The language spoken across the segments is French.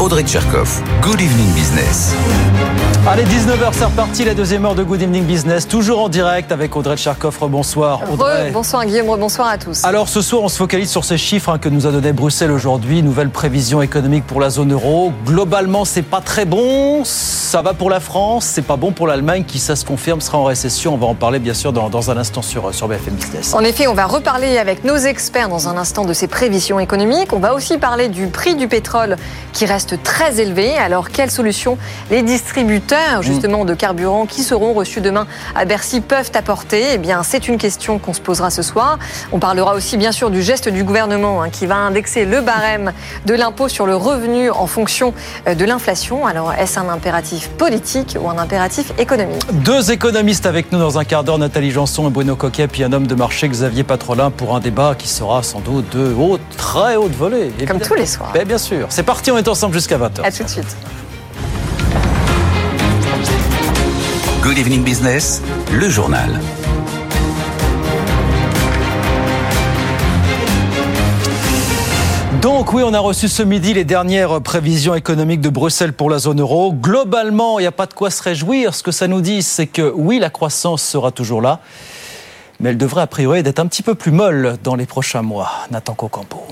Audrey Tcherkov. Good evening business. Allez, 19h, c'est reparti, la deuxième heure de Good Evening Business, toujours en direct avec Audrey Tcherkov. Bonsoir. Audrey. bonsoir Guillaume, bonsoir à tous. Alors ce soir, on se focalise sur ces chiffres hein, que nous a donné Bruxelles aujourd'hui. Nouvelle prévision économique pour la zone euro. Globalement, c'est pas très bon. Ça va pour la France, c'est pas bon pour l'Allemagne qui, ça se confirme, sera en récession. On va en parler bien sûr dans, dans un instant sur, sur BFM Business. En effet, on va reparler avec nos experts dans un instant de ces prévisions économiques. On va aussi parler du prix du pétrole qui reste très élevé. Alors, quelles solutions les distributeurs, justement, de carburant qui seront reçus demain à Bercy peuvent apporter? Eh bien, c'est une question qu'on se posera ce soir. On parlera aussi, bien sûr, du geste du gouvernement hein, qui va indexer le barème de l'impôt sur le revenu en fonction euh, de l'inflation. Alors, est-ce un impératif politique ou un impératif économique? Deux économistes avec nous dans un quart d'heure, Nathalie Janson et Bruno Coquet, puis un homme de marché, Xavier Patrolin, pour un débat qui sera sans doute de haute, très haute volée. Comme tous les soirs. Ben, bien sûr. C'est parti, on est ensemble jusqu'à 20h. À tout de suite. Good evening business, le journal. Donc oui, on a reçu ce midi les dernières prévisions économiques de Bruxelles pour la zone euro. Globalement, il n'y a pas de quoi se réjouir. Ce que ça nous dit, c'est que oui, la croissance sera toujours là, mais elle devrait a priori être un petit peu plus molle dans les prochains mois. Nathan Cocampo.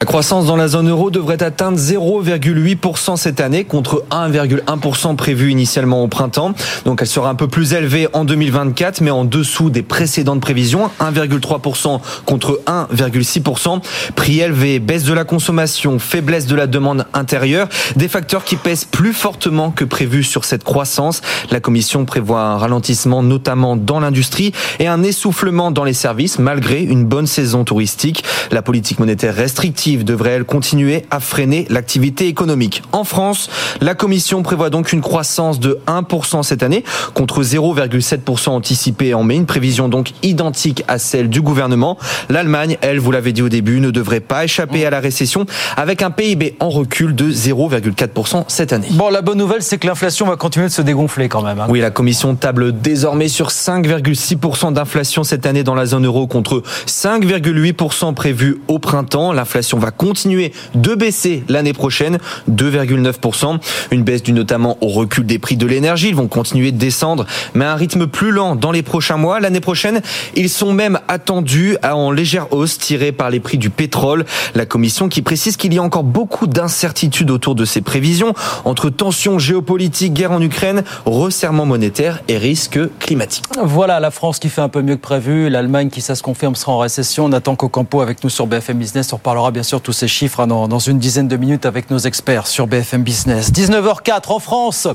La croissance dans la zone euro devrait atteindre 0,8% cette année contre 1,1% prévu initialement au printemps. Donc elle sera un peu plus élevée en 2024 mais en dessous des précédentes prévisions, 1,3% contre 1,6%. Prix élevé, baisse de la consommation, faiblesse de la demande intérieure, des facteurs qui pèsent plus fortement que prévu sur cette croissance. La commission prévoit un ralentissement notamment dans l'industrie et un essoufflement dans les services malgré une bonne saison touristique. La politique monétaire restrictive devrait elle continuer à freiner l'activité économique. En France, la Commission prévoit donc une croissance de 1% cette année contre 0,7% anticipé en mai, une prévision donc identique à celle du gouvernement. L'Allemagne, elle, vous l'avez dit au début, ne devrait pas échapper à la récession avec un PIB en recul de 0,4% cette année. Bon, la bonne nouvelle, c'est que l'inflation va continuer de se dégonfler quand même. hein. Oui, la Commission table désormais sur 5,6% d'inflation cette année dans la zone euro contre 5,8% prévu au printemps. L'inflation va continuer de baisser l'année prochaine, 2,9%. Une baisse due notamment au recul des prix de l'énergie. Ils vont continuer de descendre, mais à un rythme plus lent dans les prochains mois. L'année prochaine, ils sont même attendus à en légère hausse tirée par les prix du pétrole. La Commission qui précise qu'il y a encore beaucoup d'incertitudes autour de ces prévisions entre tensions géopolitiques, guerre en Ukraine, resserrement monétaire et risques climatiques. Voilà, la France qui fait un peu mieux que prévu, l'Allemagne qui, ça se confirme, sera en récession. Nathan Cocampo avec nous sur BFM Business. On reparlera bien sûr tous ces chiffres hein, dans, dans une dizaine de minutes avec nos experts sur BFM Business. 19h04 en France.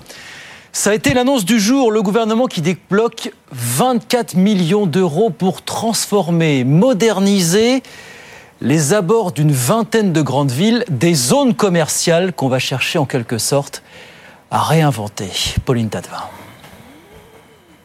Ça a été l'annonce du jour, le gouvernement qui débloque 24 millions d'euros pour transformer, moderniser les abords d'une vingtaine de grandes villes, des zones commerciales qu'on va chercher en quelque sorte à réinventer. Pauline Tadevin.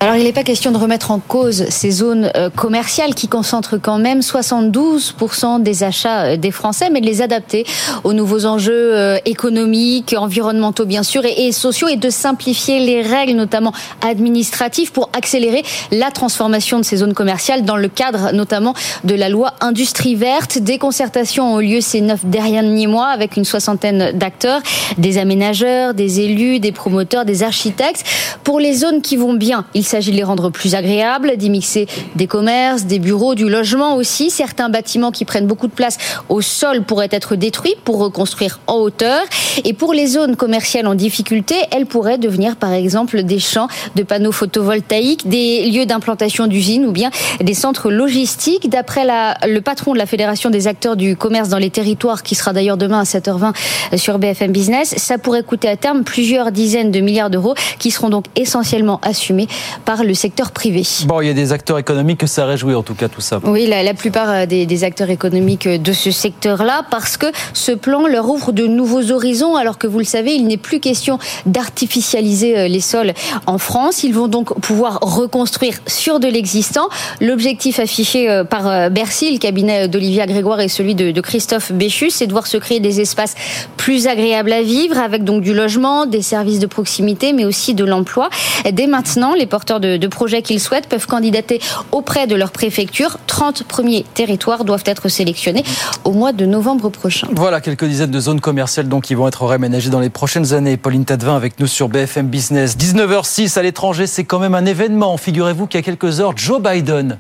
Alors, il n'est pas question de remettre en cause ces zones euh, commerciales qui concentrent quand même 72% des achats euh, des Français, mais de les adapter aux nouveaux enjeux euh, économiques, environnementaux bien sûr, et, sociaux, et de simplifier les règles, notamment administratives, pour accélérer la transformation de ces zones commerciales dans le cadre notamment de la loi Industrie verte. Des concertations ont eu lieu ces neuf derniers mois avec une soixantaine d'acteurs, des aménageurs, des élus, des promoteurs, des architectes. Pour les zones qui vont bien, s'agit de les rendre plus agréables, d'y mixer des commerces, des bureaux, du logement aussi. Certains bâtiments qui prennent beaucoup de place au sol pourraient être détruits pour reconstruire en hauteur. Et pour les zones commerciales en difficulté, elles pourraient devenir par exemple des champs de panneaux photovoltaïques, des lieux d'implantation d'usines ou bien des centres logistiques. D'après le patron de la Fédération des acteurs du commerce dans les territoires, qui sera d'ailleurs demain à 7h20 sur BFM Business, ça pourrait coûter à terme plusieurs dizaines de milliards d'euros qui seront donc essentiellement assumés par le secteur privé. Bon, il y a des acteurs économiques que ça réjouit en tout cas tout ça. Oui, la, la plupart euh, des, des, acteurs économiques de ce secteur-là, parce que ce plan leur ouvre de nouveaux horizons, alors que vous le savez, il n'est plus question d'artificialiser euh, les sols en France. Ils vont donc pouvoir reconstruire sur de l'existant. L'objectif affiché euh, par Bercy, le cabinet d'Olivia Grégoire et celui de, de Christophe Béchus, c'est de voir se créer des espaces plus agréables à vivre, avec donc du logement, des services de proximité, mais aussi de l'emploi. Dès maintenant, les porteurs de, projets qu'ils souhaitent peuvent candidater auprès de leur préfecture. 30 premiers territoires doivent être sélectionnés au mois de novembre prochain. Voilà quelques dizaines de zones commerciales qui vont être réménagées dans les prochaines années. Pauline Tadevin avec nous sur BFM Business. 19h06 à l'étranger, c'est quand même un événement. Figurez-vous qu'il y a quelques heures, Joe Biden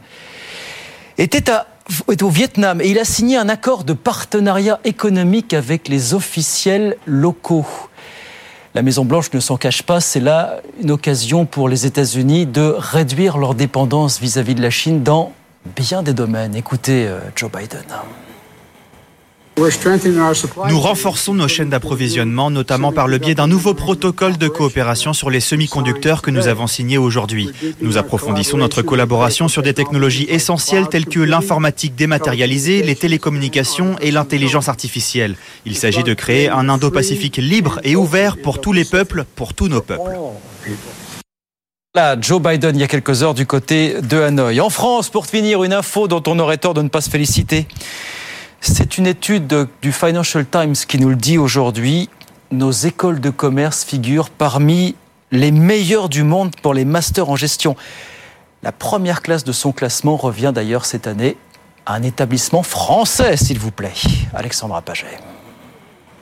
était au Vietnam et il a signé un accord de partenariat économique avec les officiels locaux. La Maison-Blanche ne s'en cache pas, c'est là une occasion pour les États-Unis de réduire leur dépendance vis-à-vis de la Chine dans bien des domaines. Écoutez euh, Joe Biden. Nous renforçons nos chaînes d'approvisionnement, notamment par le biais d'un nouveau protocole de coopération sur les semi-conducteurs que nous avons signé aujourd'hui. Nous approfondissons notre collaboration sur des technologies essentielles telles que l'informatique dématérialisée, les télécommunications et l'intelligence artificielle. Il s'agit de créer un Indo-Pacifique libre et ouvert pour tous les peuples, pour tous nos peuples. Là, Joe Biden, il y a quelques heures, du côté de Hanoï. En France, pour finir, une info dont on aurait tort de ne pas se féliciter. C'est une étude du Financial Times qui nous le dit aujourd'hui. Nos écoles de commerce figurent parmi les meilleures du monde pour les masters en gestion. La première classe de son classement revient d'ailleurs cette année à un établissement français, s'il vous plaît. Alexandra Paget.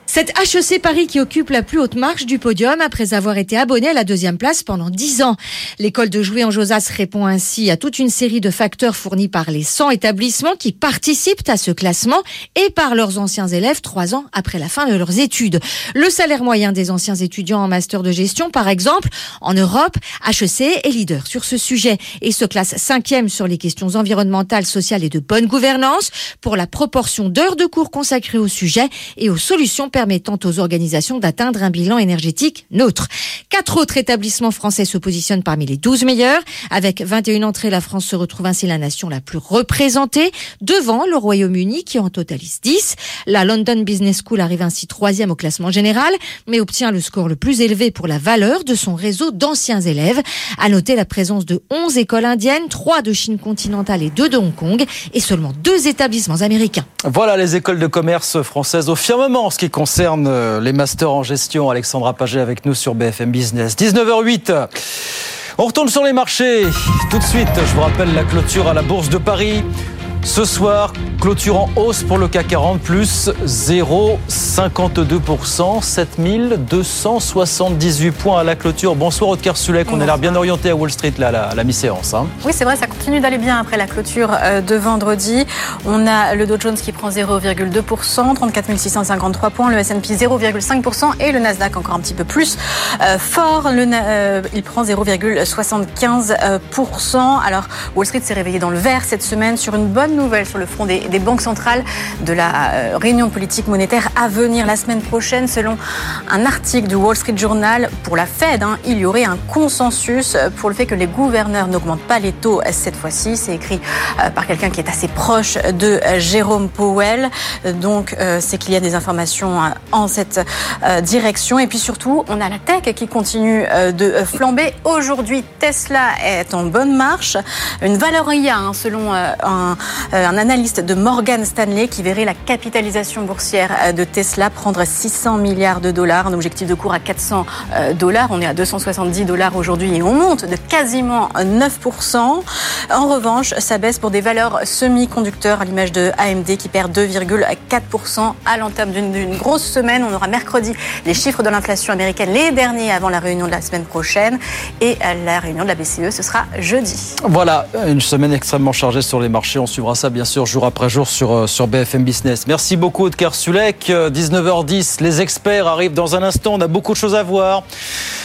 C'est HEC Paris qui occupe la plus haute marche du podium après avoir été abonné à la deuxième place pendant dix ans. L'école de jouer en Josas répond ainsi à toute une série de facteurs fournis par les 100 établissements qui participent à ce classement et par leurs anciens élèves trois ans après la fin de leurs études. Le salaire moyen des anciens étudiants en master de gestion, par exemple, en Europe, HEC est leader sur ce sujet et se classe cinquième sur les questions environnementales, sociales et de bonne gouvernance pour la proportion d'heures de cours consacrées au sujet et aux solutions permettant aux organisations d'atteindre un bilan énergétique neutre. Quatre autres établissements français se positionnent parmi les 12 meilleurs. Avec 21 entrées, la France se retrouve ainsi la nation la plus représentée, devant le Royaume-Uni qui en totalise 10. La London Business School arrive ainsi troisième au classement général, mais obtient le score le plus élevé pour la valeur de son réseau d'anciens élèves. À noter la présence de 11 écoles indiennes, 3 de Chine continentale et 2 de Hong Kong, et seulement deux établissements américains. Voilà les écoles de commerce françaises au firmement, ce qui concerne concerne les masters en gestion. Alexandra Paget avec nous sur BFM Business. 19h08. On retourne sur les marchés. Tout de suite, je vous rappelle la clôture à la Bourse de Paris. Ce soir, clôture en hausse pour le CAC 40, plus 0,52%, 7278 points à la clôture. Bonsoir Otker Sulek, on a l'air bien orienté à Wall Street là, à la, mi-séance. Hein. Oui, c'est vrai, ça continue d'aller bien après la clôture euh, de vendredi. On a le Dow Jones qui prend 0,2%, 34 653 points, le S&P 0,5% et le Nasdaq encore un petit peu plus euh, fort. Le, euh, il prend 0,75%. Alors, Wall Street s'est réveillé dans le vert cette semaine sur une bonne nouvelle sur le front des, banques centrales de la euh, réunion politique monétaire à venir la semaine prochaine. Selon un article du Wall Street Journal, pour la Fed, hein, il y aurait un consensus pour le fait que les gouverneurs n'augmentent pas les taux cette fois-ci. C'est écrit euh, par quelqu'un qui est assez proche de euh, Jérôme Powell. Donc, c'est qu'il y a des informations en cette direction. Et puis surtout, on a la tech qui continue de flamber. Aujourd'hui, Tesla est en bonne marche. Une valeur IA, hein, selon un un analyste de Morgan Stanley qui verrait la capitalisation boursière de Tesla prendre 600 milliards de dollars, un objectif de cours à 400 dollars. On est à 270 dollars aujourd'hui et on monte de quasiment 9%. En revanche, ça baisse pour des valeurs semi-conducteurs à l'image de AMD qui perd 2,4% à l'entame d'une grosse semaine. On aura mercredi les chiffres de l'inflation américaine, les derniers avant la réunion de la semaine prochaine. Et la réunion de la BCE, ce sera jeudi. Voilà, une semaine extrêmement chargée sur les marchés. On suivra ça bien sûr jour après jour sur, euh, sur BFM Business. Merci beaucoup, Odker Sulek. 19h10, les experts arrivent dans un instant. On a beaucoup de choses à voir.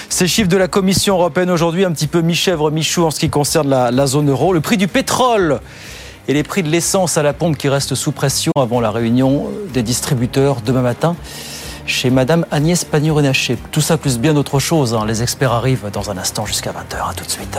Ces chiffres de la Commission européenne aujourd'hui, un petit peu mi-chèvre, mi-chou en ce qui concerne la, zone euro. Le prix du pétrole et les prix de l'essence à la pompe qui restent sous pression avant la réunion des distributeurs demain matin chez Madame Agnès Pannier-Runacher. Tout ça plus bien d'autres choses. Hein. Les experts arrivent dans un instant jusqu'à 20h. À tout de suite.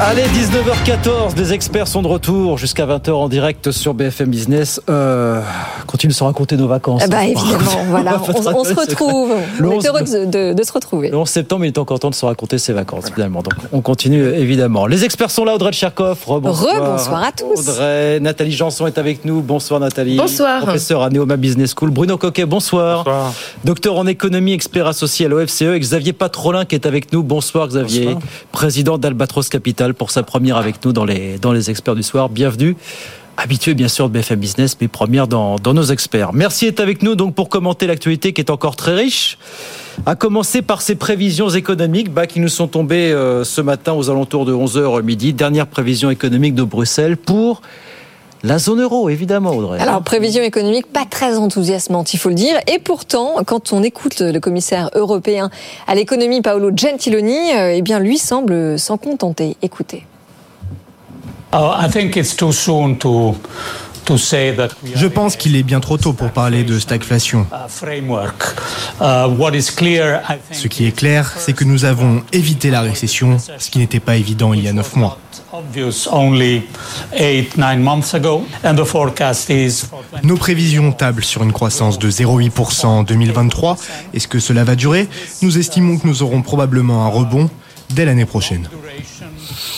Allez, 19h14, les experts sont de retour jusqu'à 20h en direct sur BFM Business. Euh, continue de se raconter nos vacances. bah, évidemment, voilà, on, se retrouve. on est heureux de, de, se retrouver. Le 11 septembre, il est encore temps de se raconter ses vacances, finalement. Donc, on continue, évidemment. Les experts sont là, Audrey Tcherkov. Rebonsoir. Rebonsoir à tous. Audrey, Nathalie Janson est avec nous. Bonsoir, Nathalie. Bonsoir. Professeur à Neoma Business School. Bruno Coquet, bonsoir. Bonsoir. Docteur en économie, expert associé à l'OFCE. Xavier Patrolin qui est avec nous. Bonsoir, Xavier. Bonsoir. Président d'Albatros Capital pour sa première avec nous dans les, dans les experts du soir. Bienvenue. Habitué bien sûr de BFM Business, mais première dans, dans nos experts. Merci d'être avec nous donc pour commenter l'actualité qui est encore très riche. À commencer par ces prévisions économiques bah, qui nous sont tombées euh, ce matin aux alentours de 11h midi. Dernière prévision économique de Bruxelles pour la zone euro, évidemment, Audrey. Alors, prévision économique pas très enthousiasmante, il faut le dire. Et pourtant, quand on écoute le commissaire européen à l'économie, Paolo Gentiloni, euh, eh bien, lui semble s'en contenter. Écoutez. Je pense qu'il est bien trop tôt pour parler de stagflation. Ce qui est clair, c'est que nous avons évité la récession, ce qui n'était pas évident il y a neuf mois. Nos prévisions tablent sur une croissance de 0,8% en 2023. Est-ce que cela va durer? Nous estimons que nous aurons probablement un rebond dès l'année prochaine.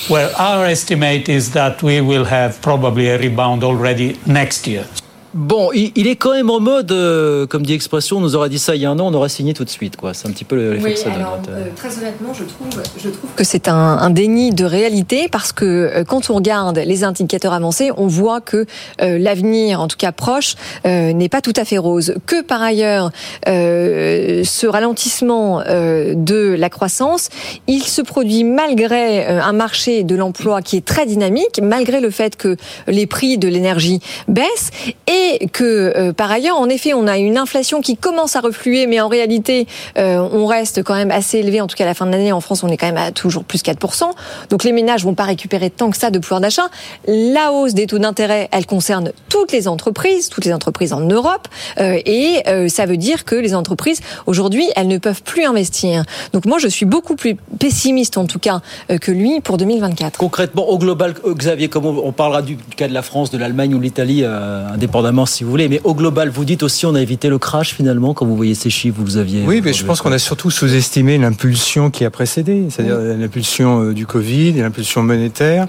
Well, our estimate is that we will have probably a rebound already next year. Bon, il, est quand même en mode, euh, comme dit l'expression, on nous aurait dit ça il y a un an, on aurait signé tout de suite. quoi. C'est un petit peu l'effet oui, que ça alors, donne. Euh, très honnêtement, je trouve, je trouve que c'est un, un, déni de réalité parce que euh, quand on regarde les indicateurs avancés, on voit que euh, l'avenir, en tout cas proche, euh, n'est pas tout à fait rose. Que par ailleurs, ce ralentissement de la croissance, il se produit malgré un marché de l'emploi qui est très dynamique, malgré le fait que les prix de l'énergie baissent et et que euh, par ailleurs, en effet, on a une inflation qui commence à refluer, mais en réalité, euh, on reste quand même assez élevé. En tout cas, à la fin de l'année, en France, on est quand même à toujours plus 4%. Donc les ménages vont pas récupérer tant que ça de pouvoir d'achat. La hausse des taux d'intérêt, elle concerne toutes les entreprises, toutes les entreprises en Europe, euh, et euh, ça veut dire que les entreprises aujourd'hui, elles ne peuvent plus investir. Donc moi, je suis beaucoup plus pessimiste en tout cas euh, que lui pour 2024. Concrètement, au global, euh, Xavier, comme on, parlera du, du, cas de la France, de l'Allemagne ou l'Italie, indépendamment si vous voulez. Mais au global, vous dites aussi on a évité le crash finalement quand vous voyez ces chiffres, vous aviez. Oui, mais je pense qu'on a surtout sous-estimé l'impulsion qui a précédé, c'est-à-dire l'impulsion du Covid et l'impulsion monétaire.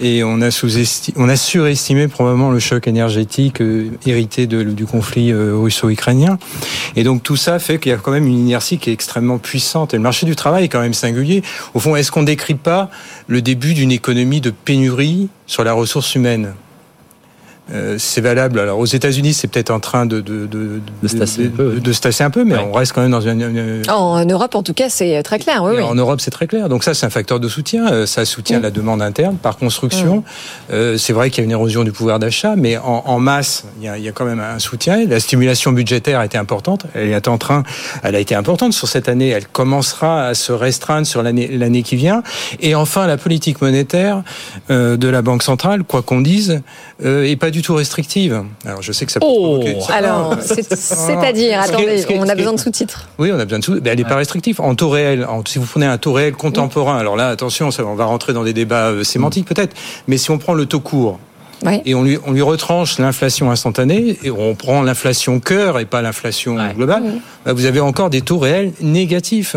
Et on a, on a surestimé probablement le choc énergétique euh, hérité de, du conflit euh, russo-ukrainien. Et donc tout ça fait qu'il y a quand même une inertie qui est extrêmement puissante. Et le marché du travail est quand même singulier. Au fond, est-ce qu'on décrit pas le début d'une économie de pénurie sur la ressource humaine? Euh, c'est valable. Alors aux États-Unis, c'est peut-être en train de de, de, de, se tasser un peu, de, se tasser un peu, mais ouais. on reste quand même dans une. une... En Europe, en tout cas, c'est très clair. Oui, oui. En Europe, c'est très clair. Donc ça, c'est un facteur de soutien. Euh, Ça soutient mmh. la demande interne par construction. Mmh. Euh, c'est vrai qu'il y a une érosion du pouvoir d'achat, mais en, en masse, il y, a, il y, a, quand même un soutien. La stimulation budgétaire a été importante. Elle est en train. Elle a été importante sur cette année. Elle commencera à se restreindre sur l'année l'année qui vient. Et enfin, la politique monétaire euh, de la Banque centrale, quoi qu'on dise, euh, est pas du tout restrictive. Alors je sais que ça peut oh, alors c'est-à-dire attendez, on a besoin de sous-titres. Oui, on a besoin de sous. Ben, elle n'est pas restrictive en taux réel. En, si vous prenez un taux réel contemporain, alors là attention, ça, on va rentrer dans des débats euh, sémantiques peut-être, mais si on prend le taux court et on lui, on lui retranche l'inflation instantanée, et on prend l'inflation cœur et pas l'inflation globale, bah, vous avez encore des taux réels négatifs.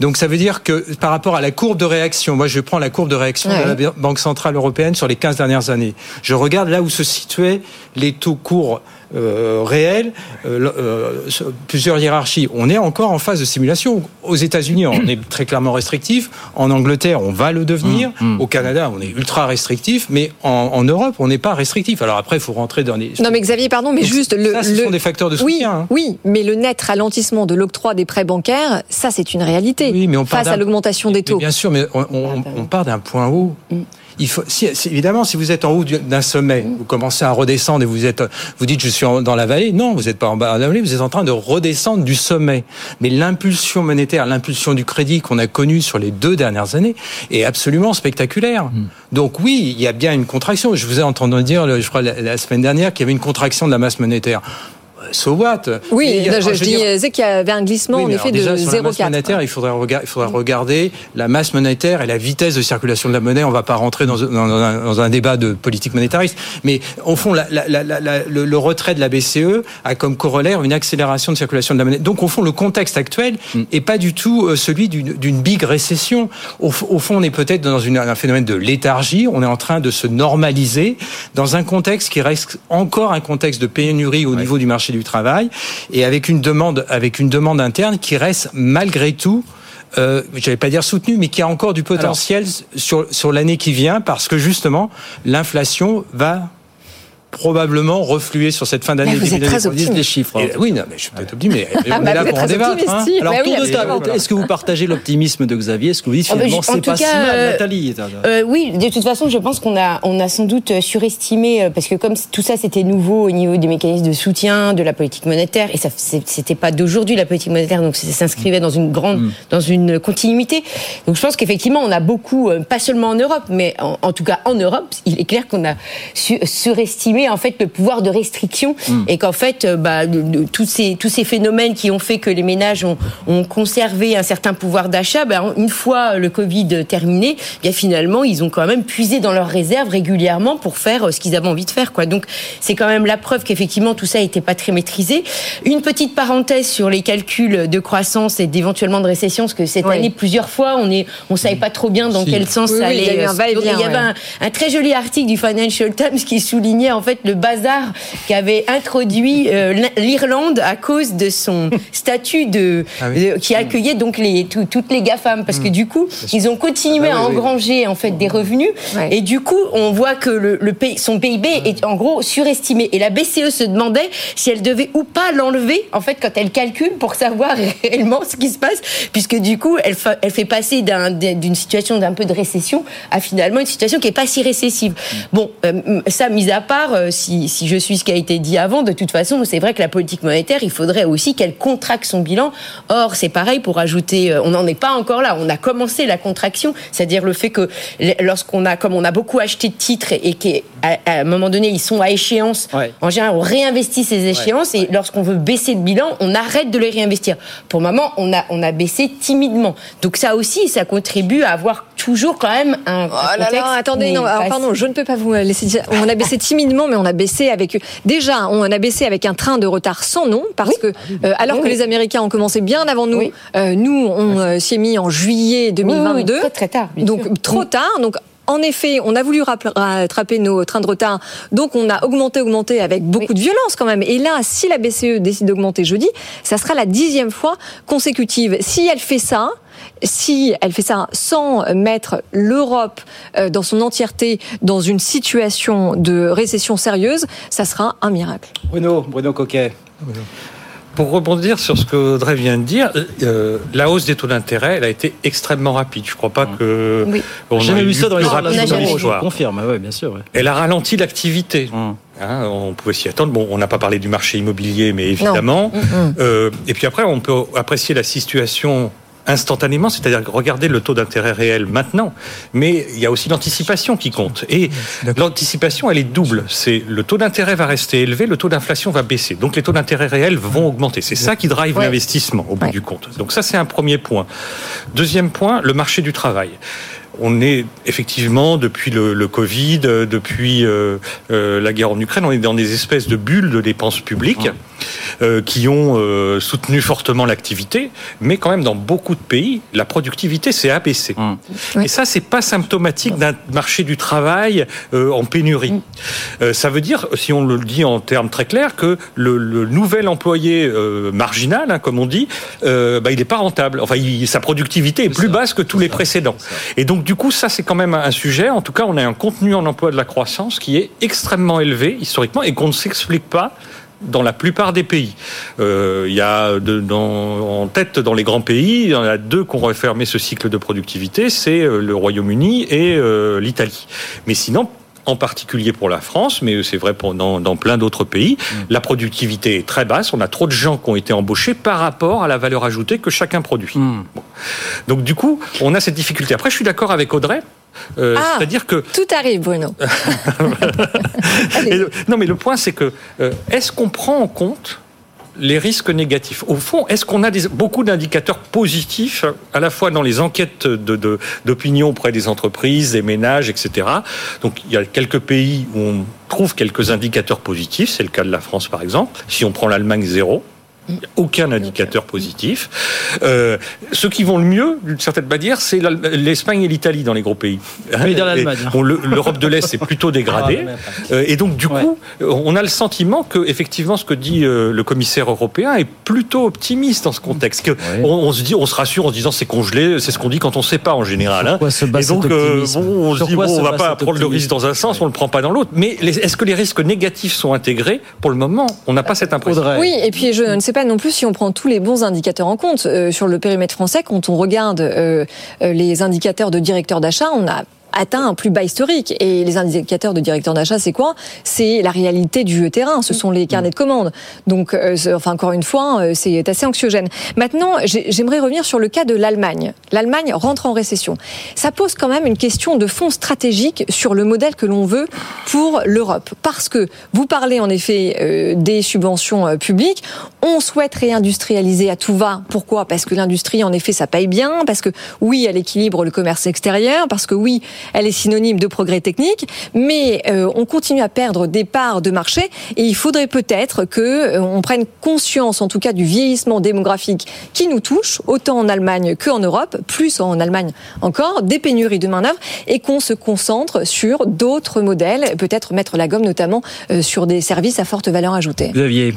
Donc ça veut dire que par rapport à la courbe de réaction, moi je prends la courbe de réaction de la Banque Centrale Européenne sur les 15 dernières années, je regarde là où se situaient les taux courts euh, réel, euh, euh, plusieurs hiérarchies. On est encore en phase de simulation. Aux États-Unis, on est très clairement restrictif. En Angleterre, on va le devenir. Mmh, mmh. Au Canada, on est ultra restrictif. Mais en, Europe, on n'est pas restrictif. Alors après, il faut rentrer dans les. Non, mais Xavier, pardon, mais juste le. Ça, ce sont des facteurs de soutien. Oui, hein. oui, mais le net ralentissement de l'octroi des prêts bancaires, ça, c'est une réalité. Oui, mais on face à l'augmentation des taux. Bien sûr, mais on, part d'un point haut. Mmh il faut, si, évidemment, si vous êtes en haut d'un sommet, vous commencez à redescendre et vous êtes, vous dites je suis dans la vallée. Non, vous n'êtes pas en bas de la vallée, vous êtes en train de redescendre du sommet. Mais l'impulsion monétaire, l'impulsion du crédit qu'on a connue sur les deux dernières années est absolument spectaculaire. Hmm. Donc oui, il y a bien une contraction. Je vous ai entendu dire, je crois, la semaine dernière qu'il y avait une contraction de la masse monétaire so what? Oui, je, disais qu'il y avait un glissement en effet de 0,4. monétaire, il faudrait, regarder, il faudrait regarder la masse monétaire et la vitesse de circulation de la monnaie. On ne va pas rentrer dans, dans, un débat de politique monétariste, mais au fond, la, le, retrait de la BCE a comme corollaire une accélération de circulation de la monnaie. Donc au fond, le contexte actuel n'est mm. pas du tout euh, celui d'une big récession. Au, fond, on est peut-être dans une, un phénomène de léthargie. On est en train de se normaliser dans un contexte qui reste encore un contexte de pénurie au niveau du marché du travail et avec une demande, avec une demande interne qui reste malgré tout euh, je vais pas dire soutenue, mais qui a encore du potentiel sur, sur l'année qui vient, parce que justement, l'inflation va probablement refluer sur cette fin d'année. Vous êtes très optimiste. les chiffres. Hein. oui, non, mais je suis peut-être optimiste, mais on est là pour en débattre. Hein. Alors, tour de table, est-ce que vous partagez l'optimisme de Xavier? Est-ce que vous dites ah, finalement c'est pas si mal, euh, Nathalie euh, Oui, de toute façon, je pense qu'on a, on a sans doute surestimé, euh, parce que comme tout ça c'était nouveau au niveau des mécanismes de soutien, de la politique monétaire, et ça c'était pas d'aujourd'hui la politique monétaire, donc ça s'inscrivait dans une grande, mm. dans une continuité. Donc je pense qu'effectivement, on a beaucoup, pas seulement en Europe, mais en, en, tout cas en Europe, il est clair qu'on a surestimé en fait le pouvoir de restriction hmm. et qu'en fait euh, bah, tous ces tous ces phénomènes qui ont fait que les ménages ont, ont conservé un certain pouvoir d'achat, bah, une fois le Covid terminé, bien finalement ils ont quand même puisé dans leurs réserves régulièrement pour faire euh, ce qu'ils avaient envie de faire quoi. Donc c'est quand même la preuve qu'effectivement tout ça n'était pas très maîtrisé. Une petite parenthèse sur les calculs de croissance et d'éventuellement de récession, parce que cette année plusieurs fois on est on savait pas trop bien dans quel sens ça allait. il y, avait un, un, très joli article du Financial Times qui soulignait en fait le bazar qu'avait introduit euh, l'Irlande à cause de son statut de, ah qui accueillait donc les toutes les GAFAM. Parce que mm. du coup ils ont continué ah à engranger en fait des revenus. Et du coup on voit que le, le son PIB est en gros surestimé. Et la BCE se demandait si elle devait ou pas l'enlever en fait quand elle calcule pour savoir réellement ce qui se passe. Puisque du coup elle, elle fait passer d'une situation d'un peu de récession à finalement une situation qui est pas si récessive. Mm. Bon, euh, ça mis à part, si, si, je suis ce qui a été dit avant, de toute façon, c'est vrai que la politique monétaire, il faudrait aussi qu'elle contracte son bilan. Or, c'est pareil pour ajouter, euh, on n'en est pas encore là. On a commencé la contraction, c'est-à-dire le fait que lorsqu'on a, comme on a beaucoup acheté de titres et, qu'à à un moment donné, ils sont à échéance, en général, on réinvestit ces échéances et lorsqu'on veut baisser le bilan, on arrête de les réinvestir. Pour le moment, on a, on a baissé timidement. Donc ça aussi, ça contribue à avoir toujours quand même un. Oh là là, attendez, non, pardon, je ne peux pas vous laisser dire. On a baissé timidement, mais on a baissé avec déjà, on a baissé avec un train de retard sans nom parce que euh, alors que les Américains ont commencé bien avant nous, euh, nous on euh, s'y est mis en juillet 2022, très, très tard, donc trop tard, donc. En effet, on a voulu rattraper nos trains de retard, donc on a augmenté, augmenté avec beaucoup de violence quand même. Et là, si la BCE décide d'augmenter jeudi, ça sera la dixième fois consécutive. Si elle fait ça, si elle fait ça sans mettre l'Europe euh, dans son entièreté dans une situation de récession sérieuse, ça sera un miracle. Bruno, Bruno Coquet. Pour rebondir sur ce que Audrey vient de dire, euh, la hausse des taux d'intérêt, elle a été extrêmement rapide. Je ne crois pas que oui. on jamais vu ça dans Je confirme, ouais, bien sûr. Elle a ralenti l'activité. Hum. Hein, on pouvait s'y attendre. Bon, on n'a pas parlé du marché immobilier, mais évidemment. Hum, hum. Euh, et puis après, on peut apprécier la situation instantanément, c'est-à-dire regarder le taux d'intérêt réel maintenant, mais il y a aussi l'anticipation qui compte. Et l'anticipation, elle est double. C'est le taux d'intérêt va rester élevé, le taux d'inflation va baisser. Donc les taux d'intérêt réels vont augmenter. C'est ça qui drive l'investissement au bout du compte. Donc ça, c'est un premier point. Deuxième point, le marché du travail on est effectivement depuis le, le Covid, depuis euh, euh, la guerre en Ukraine, on est dans des espèces de bulles de dépenses publiques euh, qui ont euh, soutenu fortement l'activité, mais quand même dans beaucoup de pays, la productivité s'est abaissée. Et ça, c'est pas symptomatique d'un marché du travail euh, en pénurie. Euh, ça veut dire, si on le dit en termes très clairs, que le, le nouvel employé euh, marginal, hein, comme on dit, euh, bah, il n'est pas rentable. Enfin, il- sa productivité est plus basse que tous les précédents. Et donc, du coup, ça, c'est quand même un sujet. En tout cas, on a un contenu en emploi de la croissance qui est extrêmement élevé historiquement et qu'on ne s'explique pas dans la plupart des pays. Euh, il y a de- dans- en tête dans les grands pays, il y en a deux qui ont refermé ce cycle de productivité, c'est euh, le Royaume-Uni et euh, l'Italie. Mais sinon, en particulier pour la France, mais c'est vrai pour, dans, dans plein d'autres pays, la productivité est très basse. On a trop de gens qui ont été embauchés par rapport à la valeur ajoutée que chacun produit. Bon. Donc du coup, on a cette difficulté. Après, je suis d'accord avec Audrey. Euh, Ah, C'est-à-dire que Tout arrive, Bruno. le- non, mais le point, c'est que euh, est-ce qu'on prend en compte les risques négatifs? Au fond, est-ce qu'on a des- beaucoup d'indicateurs positifs, à la fois dans les enquêtes de- de- d'opinion auprès des entreprises, des ménages, etc. Donc, il y a quelques pays où on trouve quelques indicateurs positifs. C'est le cas de la France, par exemple. Si on prend l'Allemagne, zéro. Aucun indicateur positif. Euh, ceux qui vont le mieux, d'une certaine manière, c'est l'Espagne et l'Italie dans les gros pays. Oui, dans Et, l'Allemagne. bon, le- L'Europe de l'Est, c'est plutôt dégradé. Ah, Euh, et donc, du coup, on a le sentiment que, effectivement, ce que dit euh, le commissaire européen est plutôt optimiste dans ce contexte. Que on, on se dit, on se rassure en se disant c'est congelé, c'est ce qu'on dit quand on ne sait pas en général. hein. Se et donc, euh, bon, on se dit bon, se on va base pas prendre le risque dans un sens, on le prend pas dans l'autre. Mais est-ce que les risques négatifs sont intégrés? Pour le moment, on n'a pas cette impression. Oui, et puis je ne sais pas non plus si on prend tous les bons indicateurs en compte. Euh, sur le périmètre français, quand on regarde euh, euh, les indicateurs de directeur d'achat, on a atteint un plus bas historique. Et les indicateurs de directeur d'achat, c'est quoi? C'est la réalité du terrain, ce sont les carnets de commandes. Donc, euh, enfin, encore une fois, euh, c'est assez anxiogène. Maintenant, j'ai- j'aimerais revenir sur le cas de l'Allemagne. L'Allemagne rentre en récession. Ça pose quand même une question de fond stratégique sur le modèle que l'on veut pour l'Europe. Parce que vous parlez en effet euh, des subventions euh, publiques, on souhaite réindustrialiser à tout va. Pourquoi? Parce que l'industrie, en effet, ça paye bien, parce que oui, elle équilibre le commerce extérieur, parce que oui, elle est synonyme de progrès technique, mais euh, on continue à perdre des parts de marché et il faudrait peut-être que euh, on prenne conscience, en tout cas, du vieillissement démographique qui nous touche, autant en Allemagne qu'en Europe, plus en Allemagne encore, des pénuries de main-d'œuvre et qu'on se concentre sur d'autres modèles, peut-être mettre la gomme notamment euh, sur des services à forte valeur ajoutée. Xavier.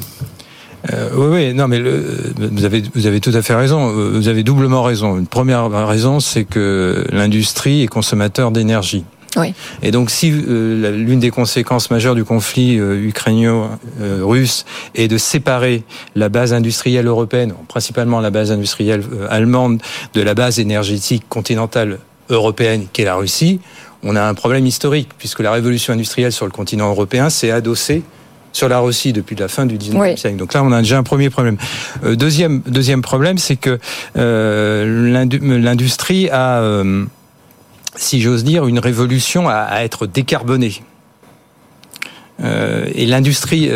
Euh, oui, oui, non, mais le, vous avez vous avez tout à fait raison. Euh, Vous avez doublement raison. Une première raison, c'est que l'industrie est consommateur d'énergie. Oui. Et donc, si euh, l'une des conséquences majeures du conflit euh, ukrainien-russe est de séparer la base industrielle européenne, principalement la base industrielle euh, allemande, de la base énergétique continentale européenne, qu'est la Russie, on a un problème historique, puisque la révolution industrielle sur le continent européen s'est adossée sur la Russie depuis la fin du 19e Oui. siècle. Donc là, on a déjà un premier problème. Euh, deuxième, deuxième problème, c'est que euh, l'indu- l'industrie a, euh, si j'ose dire, une révolution à, à être décarbonée. Et l'industrie,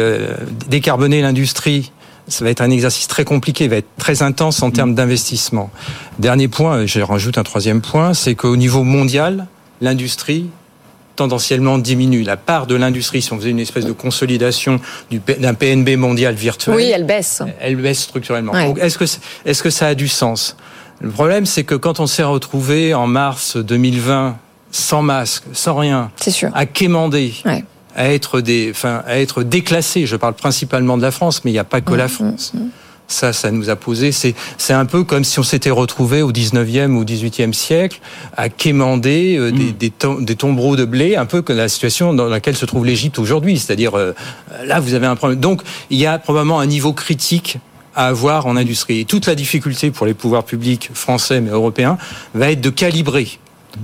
décarboner l'industrie, ça va être un exercice très compliqué, va être très intense en termes d'investissement. Dernier point, je rajoute un troisième point, c'est qu'au niveau mondial, l'industrie tendanciellement diminue. La part de l'industrie, si on faisait une espèce de consolidation d'un PNB mondial virtuel, Oui, elle baisse. elle baisse structurellement. Ouais. Donc, est-ce que, est-ce que ça a du sens? Le problème, c'est que quand on s'est retrouvé en mars 2020 sans masque, sans rien, à quémander, à être des, enfin, à être déclassé. Je parle principalement de la France, mais il n'y a pas que la France. Ça, ça nous a posé. C'est, c'est un peu comme si on s'était retrouvé au 19e ou 18e siècle à quémander euh, des, des, tom- des tombereaux de blé, un peu que la situation dans laquelle se trouve l'Égypte aujourd'hui. C'est-à-dire, euh, là, vous avez un problème. Donc, il y a probablement un niveau critique à avoir en industrie. Et toute la difficulté pour les pouvoirs publics français mais européens va être de calibrer.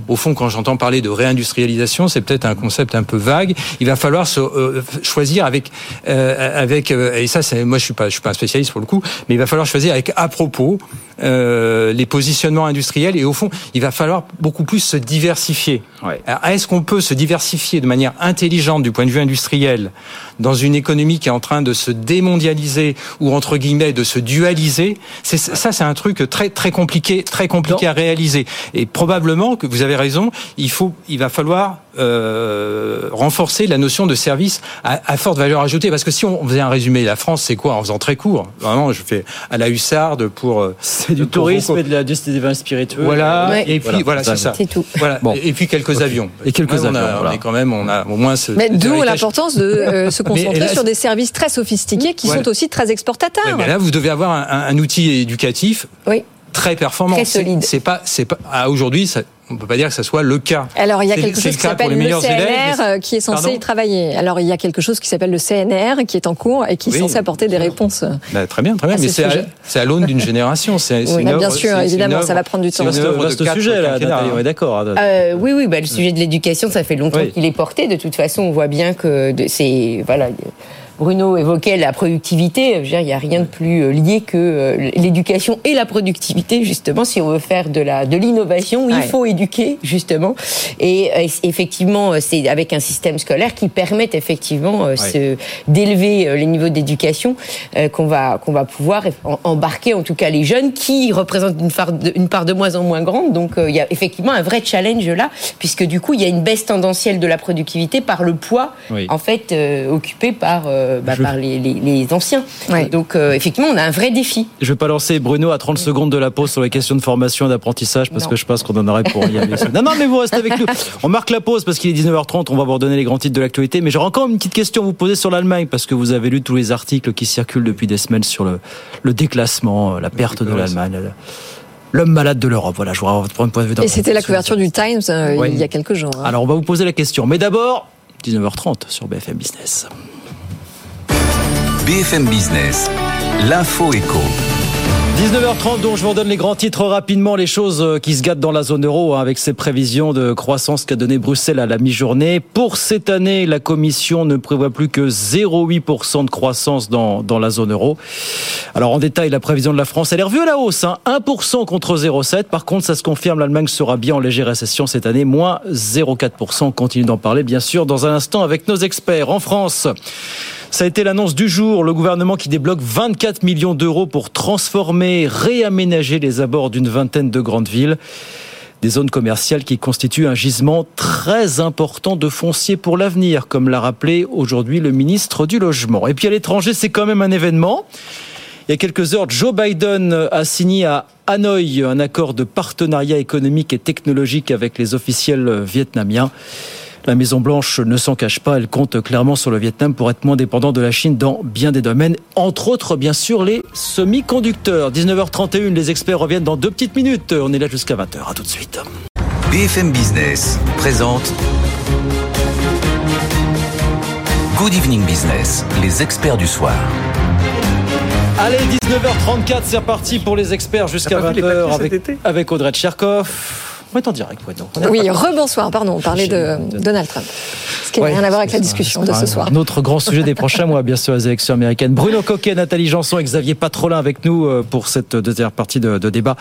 Au fond, quand j'entends parler de réindustrialisation, c'est peut-être un concept un peu vague. Il va falloir se, euh, choisir avec, euh, avec, euh, et ça, c'est, moi, je suis pas, je suis pas un spécialiste pour le coup, mais il va falloir choisir avec à propos euh, les positionnements industriels. Et au fond, il va falloir beaucoup plus se diversifier. Alors, est-ce qu'on peut se diversifier de manière intelligente du point de vue industriel dans une économie qui est en train de se démondialiser ou entre guillemets de se dualiser? C'est ça, c'est un truc très très compliqué, très compliqué à réaliser. Et probablement que vous vous avez raison. Il faut, il va falloir euh, renforcer la notion de service à, à, forte valeur ajoutée. Parce que si on faisait un résumé, la France, c'est quoi En faisant très court? Vraiment, je fais à la hussarde pour. Euh, c'est du tourisme et de la des vins spiritueux. Voilà. Ouais. Et puis voilà, c'est ça. C'est tout. Voilà. Bon. Et puis quelques okay. avions. Et quelques ouais, avions. On, a, voilà. on est quand même, on a au moins ce. Mais d'où l'importance de euh, se concentrer là, sur des services très sophistiqués qui voilà. sont aussi très exportateurs. Ouais, mais là, vous devez avoir un, un, un outil éducatif. Oui très performant. Très solide. C'est pas, c'est pas, à aujourd'hui, ça, on peut pas dire que ça soit le cas. Alors il y a quelque chose qui s'appelle le, le CNR élèves, qui est censé Pardon y travailler. Alors il y a quelque chose qui s'appelle le CNR qui est en cours et qui est Oui. censé apporter des réponses. Bah, très bien, très bien. Mais ce c'est à, l'aune d'une génération. C'est, Oui, bah, bien sûr, évidemment, ça va prendre du temps. c'est Vaste sujet là, Nathalie, on est d'accord. Euh, oui, oui, bah, le sujet de l'éducation, ça fait longtemps Oui. qu'il est porté. De toute façon, on voit bien que c'est voilà. Bruno évoquait la productivité. Je veux dire, il n'y a rien de plus euh, lié que euh, l'éducation et la productivité. Justement, si on veut faire de la de l'innovation, il Ouais. faut éduquer justement. Et euh, effectivement, c'est avec un système scolaire qui permet effectivement ce- d'élever les niveaux d'éducation qu'on va qu'on va pouvoir embarquer en tout cas les jeunes qui représentent une part de, une part de moins en moins grande. Donc il y a effectivement un vrai challenge là, puisque du coup il y a une baisse tendancielle de la productivité par le poids Oui. en fait occupé par bah, Je- par les, les- les anciens. Ouais. Donc euh, effectivement on a un vrai défi. Je vais pas lancer Bruno à 30 secondes de la pause sur les questions de formation et d'apprentissage parce Non. que je pense qu'on en aurait pour y aller. Non, non, mais vous restez avec nous. On marque la pause parce qu'il est 19h30. On va vous redonner les grands titres de l'actualité. Mais j'aurais encore une petite question à vous poser sur l'Allemagne parce que vous avez lu tous les articles qui circulent depuis des semaines sur le, le déclassement, la perte de l'Allemagne. L'homme malade de l'Europe. Voilà, je voudrais avoir votre point de vue. Et c'était la couverture du Times euh, Ouais. il y a quelques jours. hein. Alors, on va vous poser la question. Mais d'abord, 19h30 sur BFM Business. BFM Business, l'info éco. 19h30, donc je vous redonne les grands titres rapidement, les choses euh, qui se gâtent dans la zone euro hein, avec ces prévisions de croissance qu'a donné Bruxelles à la mi-journée. Pour cette année, la Commission ne prévoit plus que 0,8% de croissance dans, dans la zone euro. Alors en détail, la prévision de la France, elle est revue à la hausse, hein, 1% contre 0,7. Par contre, ça se confirme, l'Allemagne sera bien en légère récession cette année, moins 0,4%. On continue d'en parler bien sûr dans un instant avec nos experts. En France, ça a été l'annonce du jour, le gouvernement qui débloque 24 millions d'euros pour transformer, réaménager les abords d'une vingtaine de grandes villes. Des zones commerciales qui constituent un gisement très important de foncier pour l'avenir, comme l'a rappelé aujourd'hui le ministre du Logement. Et puis à l'étranger, c'est quand même un événement. Il y a quelques heures, Joe Biden a signé à Hanoï un accord de partenariat économique et technologique avec les officiels vietnamiens. La Maison Blanche ne s'en cache pas, elle compte clairement sur le Vietnam pour être moins dépendant de la Chine dans bien des domaines, entre autres bien sûr les semi-conducteurs. 19h31, les experts reviennent dans deux petites minutes. On est là jusqu'à 20h, à tout de suite. BFM Business présente Good Evening Business, les experts du soir. Allez, 19h34, c'est reparti pour les experts jusqu'à T'as pas vu les 20h papiers cet avec, avec Audrey Tcherkov. On est en direct, est Oui, rebonsoir, pardon, on parlait de Donald Trump. Ce qui n'a Ouais, rien à voir avec la discussion de ce un- soir. Notre grand sujet des prochains mois, bien sûr, les élections américaines. Bruno Coquet, Nathalie Janson et Xavier Patrolin avec nous euh, pour cette deuxième partie de, de débat.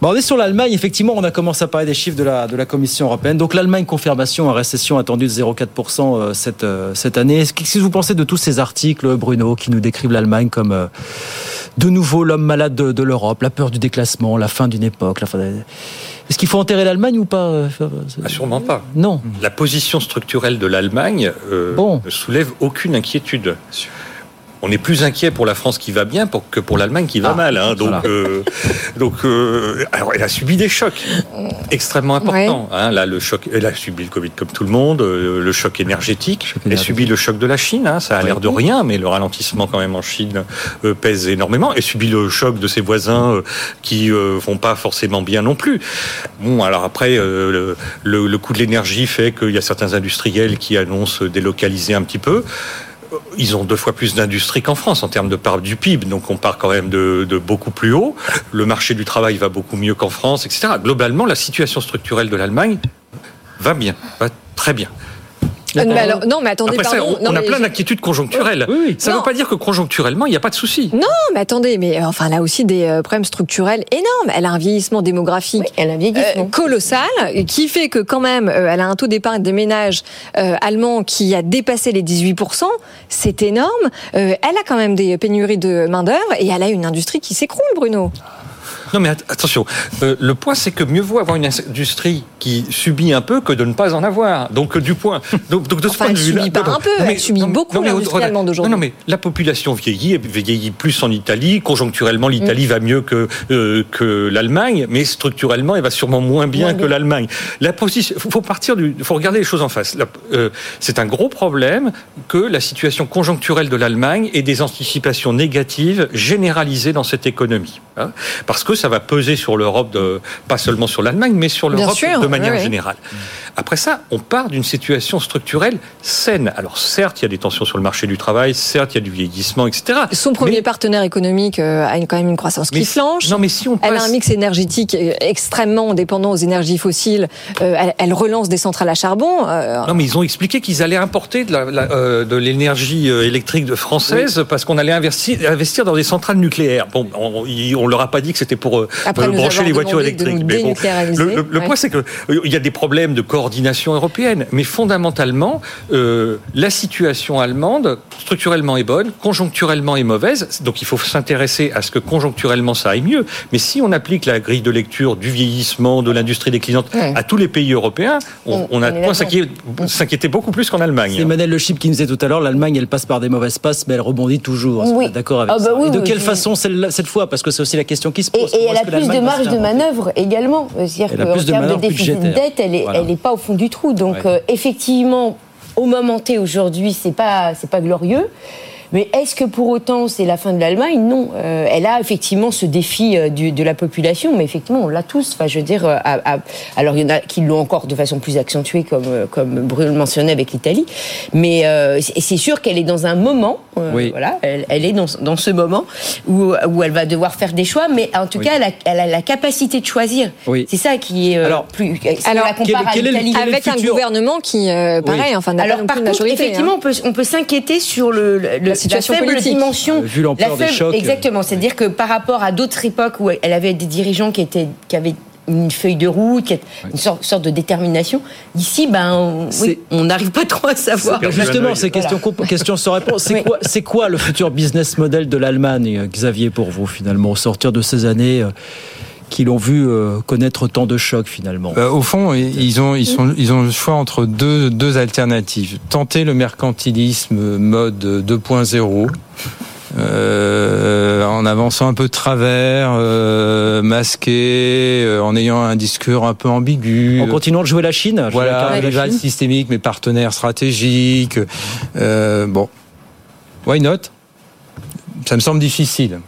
Bon, on est sur l'Allemagne. Effectivement, on a commencé à parler des chiffres de la, de la Commission européenne. Donc l'Allemagne, confirmation, en récession attendue de 0,4% euh, cette, euh, cette année. Qu'est-ce que vous pensez de tous ces articles, Bruno, qui nous décrivent l'Allemagne comme euh, de nouveau l'homme malade de, de l'Europe, la peur du déclassement, la fin d'une époque la fin de- Est-ce qu'il faut enterrer l'Allemagne ou pas euh, Ah, sûrement pas. Non. La position structurelle de l'Allemagne euh, ne soulève aucune inquiétude. On est plus inquiet pour la France qui va bien pour- que pour l'Allemagne qui va Ah, mal. hein. Donc, voilà. euh, donc euh, alors elle a subi des chocs extrêmement importants. hein. Là, le choc, elle a subi le Covid comme tout le monde, euh, le choc énergétique. Elle a subi le choc de la Chine. hein. Ça a l'air de rien, mais le ralentissement quand même en Chine euh, pèse énormément. Et subit le choc de ses voisins euh, qui euh, vont pas forcément bien non plus. Bon, alors après, euh, le, le- le coût de l'énergie fait qu'il y a certains industriels qui annoncent délocaliser un petit peu. Ils ont deux fois plus d'industrie qu'en France en termes de part du PIB, donc on part quand même de beaucoup plus haut. Le marché du travail va beaucoup mieux qu'en France, etc. Globalement, la situation structurelle de l'Allemagne va bien, va très bien. Euh, mais alors- non, mais attendez, Après ça, pardon. on, Non, on a mais plein je- d'inquiétudes conjoncturelles. Ça ne veut pas dire que conjoncturellement, il n'y a pas de souci. Non, mais attendez, mais euh, enfin, elle a aussi des euh, problèmes structurels énormes. Elle a un vieillissement démographique euh, colossal, qui fait que quand même, euh, elle a un taux d'épargne des ménages euh, allemands qui a dépassé les 18%. C'est énorme. Euh, elle a quand même des pénuries de main d'œuvre et elle a une industrie qui s'écroule, Bruno. Non, mais attention, euh, le point, c'est que mieux vaut avoir une industrie qui subit un peu que de ne pas en avoir. Donc, du point. Donc, donc de ce point de vue-là. subit pas un peu, elle subit beaucoup l'industriellement d'aujourd'hui. Non, mais la population vieillit, elle vieillit plus en Italie. Conjoncturellement, l'Italie mm. va mieux que, euh, que l'Allemagne, mais structurellement, elle va sûrement moins bien que l'Allemagne. La position, faut partir du, faut regarder les choses en face. Euh, c'est un gros problème que la situation conjoncturelle de l'Allemagne ait des anticipations négatives généralisées dans cette économie. Hein. parce que ça va peser sur l'Europe, pas seulement sur l'Allemagne, mais sur l'Europe de manière générale. Après ça, on part d'une situation structurelle saine. Alors certes, il y a des tensions sur le marché du travail, certes, il y a du vieillissement, etc. Son premier partenaire économique euh, a quand même une croissance qui flanche. Non, mais si on Elle a un mix énergétique euh, extrêmement dépendant aux énergies fossiles. elle, relance des centrales à charbon. Non, mais ils ont expliqué qu'ils allaient importer de l'énergie électrique de française parce qu'on allait investir, investir dans des centrales nucléaires. Bon, on, on leur a pas dit que c'était pour euh, brancher les voitures électriques. Mais bon, le, point, c'est qu'il euh, y a des problèmes de coordination européenne. Mais fondamentalement, euh, la situation allemande, structurellement, est bonne, conjoncturellement est mauvaise. Donc il faut s'intéresser à ce que conjoncturellement ça aille mieux. Mais si on applique la grille de lecture du vieillissement, de l'industrie déclinante à tous les pays européens, on, a de quoi s'inquiéter beaucoup plus qu'en Allemagne. C'est Emmanuel Le Chip qui nous disait tout à l'heure, l'Allemagne, elle passe par des mauvaises passes, mais elle rebondit toujours. D'accord avec ah bah ça. Et de quelle façon cette fois Parce que c'est aussi la question qui se pose. Et, elle a plus de marge de manœuvre également. C'est-à-dire qu'en termes de, déficit de dette, elle n'est pas au fond du trou. Donc euh, effectivement, au moment T aujourd'hui, c'est pas c'est pas glorieux. Mais est-ce que pour autant c'est la fin de l'Allemagne? Non. Euh, elle a effectivement ce défi euh, du, de la population, mais effectivement on l'a tous. Enfin, je veux dire, alors il y en a qui l'ont encore de façon plus accentuée, comme comme Bruno le mentionnait avec l'Italie. Mais c'est sûr qu'elle est dans un moment euh, voilà, elle, est dans, dans, ce moment où, où, elle va devoir faire des choix, mais en tout cas, elle a, elle a, la capacité de choisir. C'est ça qui est euh, alors, plus. alors, la à avec un gouvernement qui, euh, pareil, enfin, n'a pas par contre, effectivement, hein. on peut, on peut s'inquiéter sur le, la, situation faible politique. dimension. Vu l'ampleur des chocs. Exactement, c'est-à-dire que par rapport à d'autres époques où elle avait des dirigeants qui étaient qui avaient une feuille de route, une sorte, de détermination. Ici, ben, on n'arrive pas trop à savoir. Justement, c'est question, question sans réponse. C'est quoi, quoi, le futur business model de l'Allemagne, Xavier, pour vous, finalement, au sortir de ces années euh, qui l'ont vu euh, connaître tant de chocs finalement bah, Au fond, ils ont, ils, sont, ils ont le choix entre deux, deux alternatives. Tenter le mercantilisme mode 2.0 euh, en avançant un peu de travers, euh, masqué, euh, en ayant un discours un peu ambigu. En continuant de jouer la Chine. Voilà, rival systémique, mais partenaire stratégique. Euh, bon, why not? Ça me semble difficile.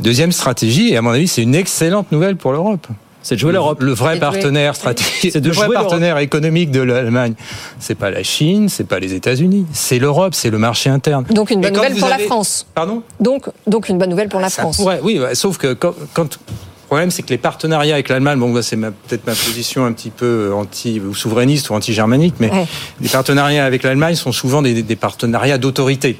Deuxième stratégie, et à mon avis, c'est une excellente nouvelle pour l'Europe. C'est de jouer l'Europe. Le vrai partenaire stratégique, c'est de le vrai partenaire économique de l'Allemagne. C'est pas la Chine, c'est pas les États-Unis, c'est l'Europe, c'est le marché interne. Donc une bonne nouvelle pour la France. Pardon? Donc donc une bonne nouvelle pour la France. oui, sauf que quand, quand le problème, c'est que les partenariats avec l'Allemagne, bon, c'est peut-être ma position un petit peu anti ou souverainiste ou anti-germanique, mais les partenariats avec l'Allemagne sont souvent des, des partenariats d'autorité.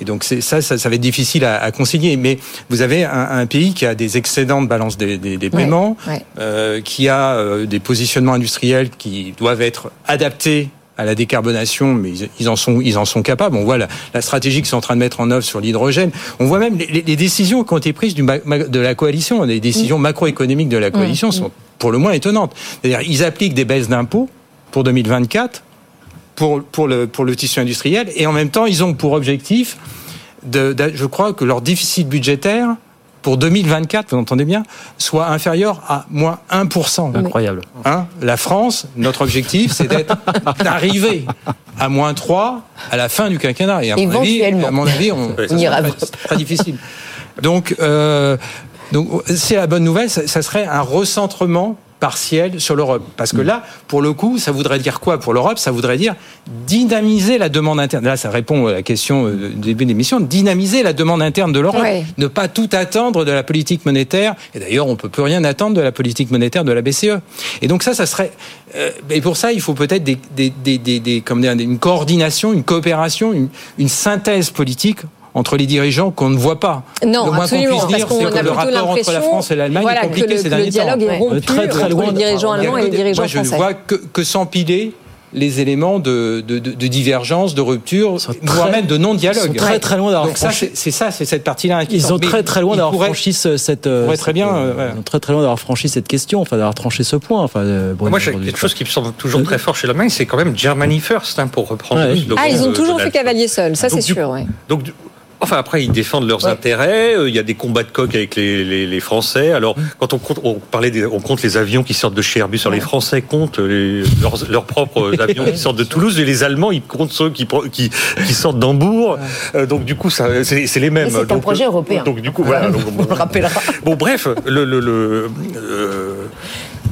Et donc ça, ça, ça, va être difficile à, à concilier. Mais vous avez un, un, pays qui a des excédents de balance des, des, des paiements, Euh, qui a euh, des positionnements industriels qui doivent être adaptés à la décarbonation, mais ils, en sont ils en sont capables. On voit la, la stratégie qu'ils sont en train de mettre en œuvre sur l'hydrogène. On voit même les, les, décisions qui ont été prises du, de la coalition, les décisions mm. macroéconomiques de la coalition mm. sont pour le moins étonnantes. C'est-à-dire ils appliquent des baisses d'impôts pour 2024 pour, pour, le, pour le tissu industriel. Et en même temps, ils ont pour objectif, de, je crois que leur déficit budgétaire pour 2024, vous entendez bien, soit inférieur à moins 1%. Incroyable. Hein la France, notre objectif, c'est d'être d'arriver à moins 3 à la fin du quinquennat. Et à mon avis, à mon avis on, on ira. très difficile. Donc, euh, donc c'est la bonne nouvelle, ça, ça serait un recentrement partielle sur l'Europe. Parce que mm. là, pour le coup, ça voudrait dire quoi pour l'Europe? Ça voudrait dire dynamiser la demande interne. Là, ça répond à la question euh, du début de l'émission. Dynamiser la demande interne de l'Europe. Ne pas tout attendre de la politique monétaire. Et d'ailleurs, on peut plus rien attendre de la politique monétaire de la BCE. Et donc ça, ça serait... Euh, et pour ça, il faut peut-être des, des, des, des, comme dire, une coordination, une coopération, une, une synthèse politique entre les dirigeants qu'on ne voit pas. Non, le moins qu'on puisse dire, c'est que le rapport entre la France et l'Allemagne voilà, est compliqué que le, ces derniers le dialogue temps. est rompu très, très loin les dirigeants allemands et les dirigeants moi, je français. ne vois que, que s'empiler les éléments de, de, de, de divergence, de rupture, voire même de non-dialogue. Ils sont très très loin d'avoir Donc ça, franchi- c'est c'est ça, c'est cette partie-là. Ils sont très très loin ils d'avoir pourraient- franchi ce- cette. euh, très bien, euh, euh, ouais. ils sont très très loin d'avoir franchi cette question, enfin d'avoir tranché ce point. Enfin, euh, Bruno, Moi, j'ai quelque chose qui me semble toujours très fort chez l'Allemagne, c'est quand même Germany First, hein, pour reprendre Ouais. le slogan Ah, ils ont toujours fait cavalier seul, ça c'est sûr. ouais. Donc, enfin, après, ils défendent leurs intérêts. euh, Il y a des combats de coq avec les, les, les Français. Alors, quand on compte, on parlait, des, on compte les avions qui sortent de chez Airbus. Alors, les Français comptent les, leurs, leurs propres avions qui sortent de Toulouse, et les Allemands, ils comptent ceux qui, qui, qui sortent d'Hambourg. Euh, donc, du coup, ça, c'est, c'est les mêmes. C'est un projet euh, européen. Donc, du coup, voilà. donc, On le rappellera. Bon, bref, le, le, le, euh,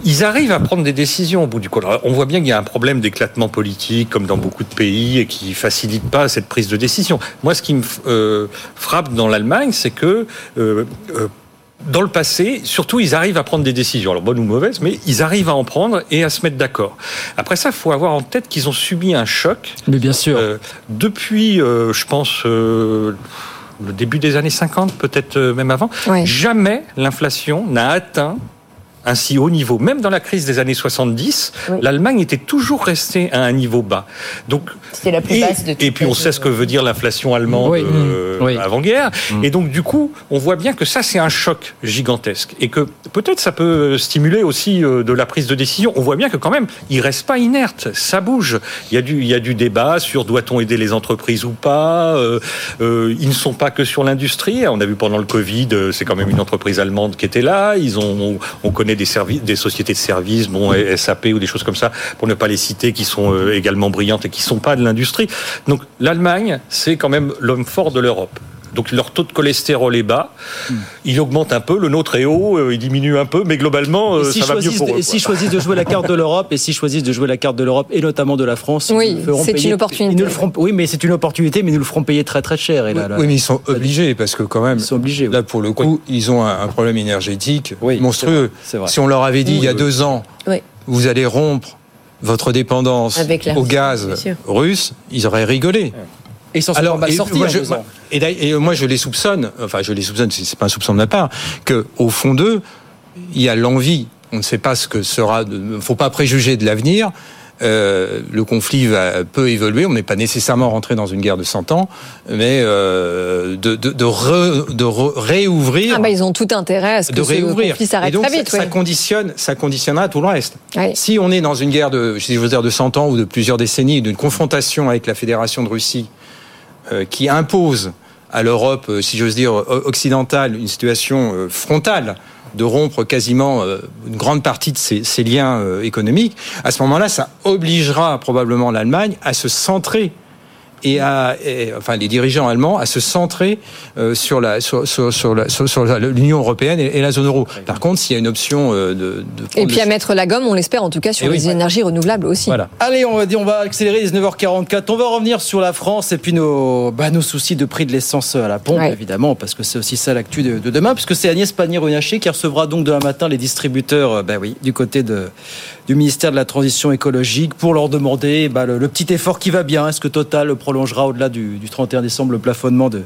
ils arrivent à prendre des décisions au bout du compte. Alors, On voit bien qu'il y a un problème d'éclatement politique, comme dans beaucoup de pays, et qui facilite pas cette prise de décision. Moi, ce qui me euh, frappe dans l'Allemagne, c'est que euh, euh, dans le passé, surtout, ils arrivent à prendre des décisions, alors bonnes ou mauvaises, mais ils arrivent à en prendre et à se mettre d'accord. Après ça, il faut avoir en tête qu'ils ont subi un choc. Mais bien sûr. Euh, depuis, euh, je pense, euh, le début des années 50, peut-être même avant, Ouais. jamais l'inflation n'a atteint un si haut niveau. Même dans la crise des années 70, l'Allemagne était toujours restée à un niveau bas. Donc, C'était la plus et, basse de et puis on sait ce que veut dire l'inflation allemande Oui. euh, Oui. avant-guerre. Et donc du coup, on voit bien que ça c'est un choc gigantesque et que peut-être ça peut stimuler aussi euh, de la prise de décision. On voit bien que quand même, il reste pas inerte, ça bouge. Il y a du il y a du débat sur doit-on aider les entreprises ou pas. Euh, euh, ils ne sont pas que sur l'industrie. On a vu pendant le Covid, c'est quand même une entreprise allemande qui était là. Ils ont on, on connaît des sociétés de services, bon SAP ou des choses comme ça, pour ne pas les citer, qui sont euh, également brillantes et qui sont pas de l'industrie. Donc l'Allemagne, c'est quand même l'homme fort de l'Europe. Donc leur taux de cholestérol est bas, il augmente un peu, le nôtre est haut, euh, il diminue un peu, mais globalement euh, s'ils ça va mieux choisissent, pour de- eux. et s'ils choisissent de jouer la carte de l'Europe, et s'ils choisissent de jouer la carte de l'Europe, et notamment de la France, Oui, ils nous feront c'est payer- une opportunité. ils nous le feront- oui, mais c'est une opportunité, mais ils nous le feront payer très très cher. Et là, là- Oui, mais ils sont obligés parce que quand même, Ils sont obligés. oui. là pour le coup, ils ont un, un problème énergétique Oui, monstrueux. vrai, vrai. Si on leur avait dit il y a Oui, deux ans, Oui. vous allez rompre votre dépendance Avec au gaz russe, ils auraient rigolé. Et s'en mal et moi, en je, deux ans. et, moi, je les soupçonne, enfin, je les soupçonne, c'est pas un soupçon de ma part, que au fond d'eux, il y a l'envie. On ne sait pas ce que sera. Il ne faut pas préjuger de l'avenir. Euh, le conflit va, peut évoluer. On n'est pas nécessairement rentré dans une guerre de 100 ans, mais euh, de, de, de, re- de re- réouvrir. Ah bah ils ont tout intérêt à ce que de ce réouvrir. conflit Et s'arrête très vite. ça, ça ouais. conditionne, ça conditionnera tout le reste. Ouais. Si on est dans une guerre de, je veux dire, de 100 ans ou de plusieurs décennies, d'une confrontation avec la Fédération de Russie, euh, qui impose à l'Europe, euh, si j'ose dire, occidentale, une situation euh, frontale de rompre quasiment euh, une grande partie de ses, liens euh, économiques, à ce moment-là, ça obligera probablement l'Allemagne à se centrer et à, et, enfin les dirigeants allemands à se centrer euh, sur la sur sur sur la- sur- sur l'Union européenne et, et la zone euro. Par contre, s'il y a une option euh, de, de Et puis le- à mettre la gomme, on l'espère en tout cas sur Eh oui. les énergies renouvelables aussi. voilà. Allez, on va dire, on va accélérer 19h44. On va revenir sur la France et puis nos, bah, nos soucis de prix de l'essence à la pompe, Ouais. évidemment, parce que c'est aussi ça l'actu de, de demain, puisque c'est Agnès Pannier-Runacher qui recevra donc demain matin les distributeurs, euh, bah oui, du côté de, du ministère de la Transition écologique pour leur demander bah, le, le petit effort qui va bien. Est-ce que Total prolongera au-delà du, du 31 décembre le plafonnement de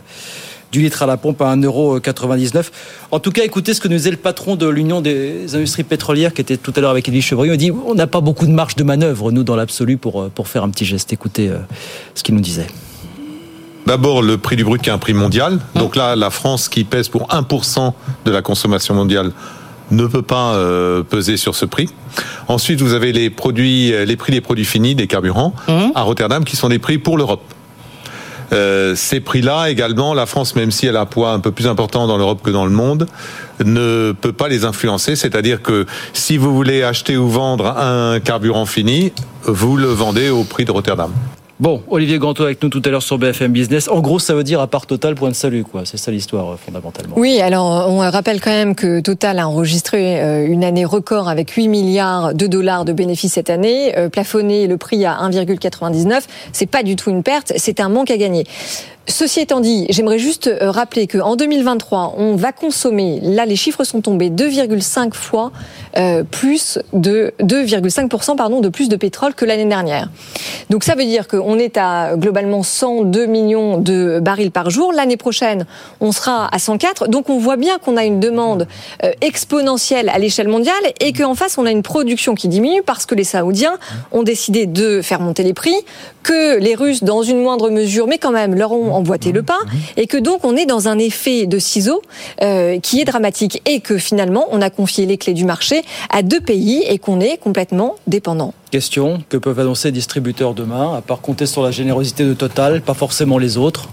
du litre à la pompe à 1,99€. En tout cas, écoutez ce que nous disait le patron de l'Union des industries pétrolières qui était tout à l'heure avec Edwige Chevrillon. Il dit on n'a pas beaucoup de marge de manœuvre, nous, dans l'absolu, pour, euh, pour faire un petit geste. Écoutez euh, ce qu'il nous disait. D'abord, le prix du brut qui est un prix mondial. Donc là, la France qui pèse pour 1% de la consommation mondiale ne peut pas euh, peser sur ce prix. Ensuite, vous avez les produits, euh, les prix des produits finis, des carburants, à Rotterdam, qui sont des prix pour l'Europe. Euh, ces prix-là également, la France, même si elle a un poids un peu plus important dans l'Europe que dans le monde, ne peut pas les influencer. C'est-à-dire que si vous voulez acheter ou vendre un carburant fini, vous le vendez au prix de Rotterdam. Bon, Olivier Ganto avec nous tout à l'heure sur BFM Business. En gros, ça veut dire à part Total, point de salut, quoi. C'est ça l'histoire, euh, fondamentalement. Oui, alors on rappelle quand même que Total a enregistré euh, une année record avec 8 milliards de dollars de bénéfices cette année, euh, plafonné le prix à 1,99. C'est pas du tout une perte, c'est un manque à gagner. Ceci étant dit, j'aimerais juste rappeler qu'en 2023, on va consommer, là les chiffres sont tombés, 2,5 fois plus de 2,5% pardon de plus de pétrole que l'année dernière. Donc ça veut dire qu'on on est à globalement 102 millions de barils par jour. L'année prochaine, on sera à 104. Donc on voit bien qu'on a une demande euh, exponentielle à l'échelle mondiale et qu'en face, on a une production qui diminue parce que les Saoudiens ont décidé de faire monter les prix, que les Russes, dans une moindre mesure, mais quand même, leur ont emboîté le pas, et que donc on est dans un effet de ciseaux euh, qui est dramatique et que finalement, on a confié les clés du marché à deux pays et qu'on est complètement dépendant. Que peuvent annoncer les distributeurs demain, à part compter sur la générosité de Total, pas forcément les autres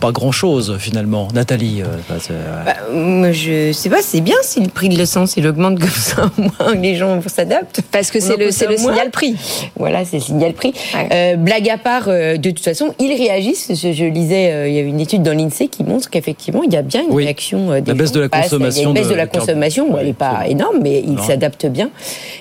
pas grand-chose finalement. Nathalie euh, euh, bah, Je sais pas, c'est bien si le prix de l'essence il augmente comme ça, moins les gens s'adaptent. Parce que c'est le, le signal prix. Voilà, c'est le signal prix. Euh, blague à part, de toute façon, ils réagissent. Je, lisais, il y a une étude dans l'INSEE qui montre qu'effectivement, il y a bien une réaction des La baisse de la consommation. Il y a une baisse de, la consommation, elle n'est pas énorme, mais ils s'adaptent bien.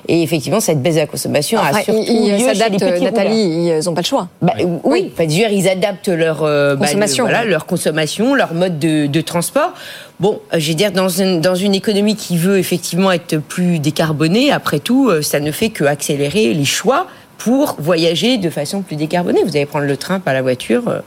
Et effectivement, cette baisse de la consommation a surtout ils s'adaptent, Nathalie, ils n'ont pas le choix. Bah, oui, oui. ils adaptent leur bah, consommation leur consommation, leur mode de, transport. Bon, euh, je vais dire, dans une, dans une économie qui veut effectivement être plus décarbonée, après tout, euh, ça ne fait que accélérer les choix pour voyager de façon plus décarbonée. Vous allez prendre le train, pas la voiture. Euh.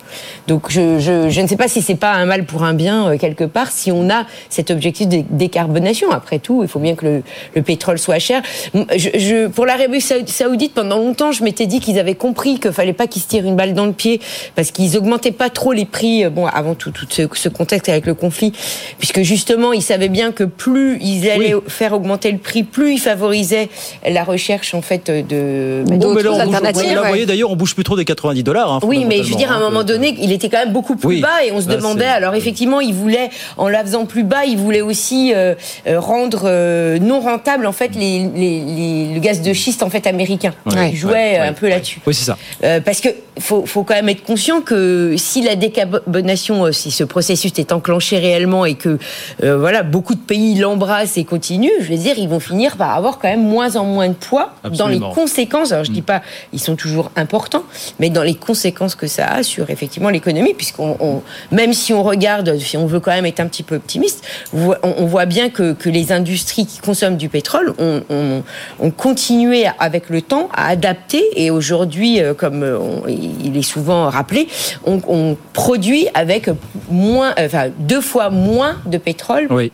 Donc je, je, je ne sais pas si c'est pas un mal pour un bien euh, quelque part, si on a cet objectif de décarbonation. Après tout, il faut bien que le, le pétrole soit cher. Je, je, pour l'Arabie saoudite, pendant longtemps, je m'étais dit qu'ils avaient compris qu'il fallait pas qu'ils se tirent une balle dans le pied parce qu'ils augmentaient pas trop les prix. Euh, bon, avant tout, tout ce, ce, contexte avec le conflit, puisque justement, ils savaient bien que plus ils allaient faire augmenter le prix, plus ils favorisaient la recherche en fait de là, vous voyez, d'ailleurs, on bouge plus trop des 90 dollars. Hein, oui, mais je veux dire, à un moment donné, il était quand même beaucoup plus bas et on se demandait. Alors effectivement, il voulait, en la faisant plus bas, il voulait aussi euh, euh, rendre euh, non rentable en fait les, les, le gaz de schiste en fait américain. il jouait un peu là-dessus. Oui, c'est ça. parce que faut, faut quand même être conscient que si la décarbonation, si ce processus est enclenché réellement et que voilà beaucoup de pays l'embrassent et continuent, je veux dire, ils vont finir par avoir quand même moins en moins de poids dans les conséquences. Alors je dis mm. pas ils sont toujours importants, mais dans les conséquences que ça a sur effectivement l'économie, puisqu'on, même si on regarde, si on veut quand même être un petit peu optimiste, on, voit bien que, les industries qui consomment du pétrole ont, continué avec le temps à adapter, et aujourd'hui, euh, comme euh, il est souvent rappelé, on, produit avec moins, enfin deux fois moins de pétrole, euh,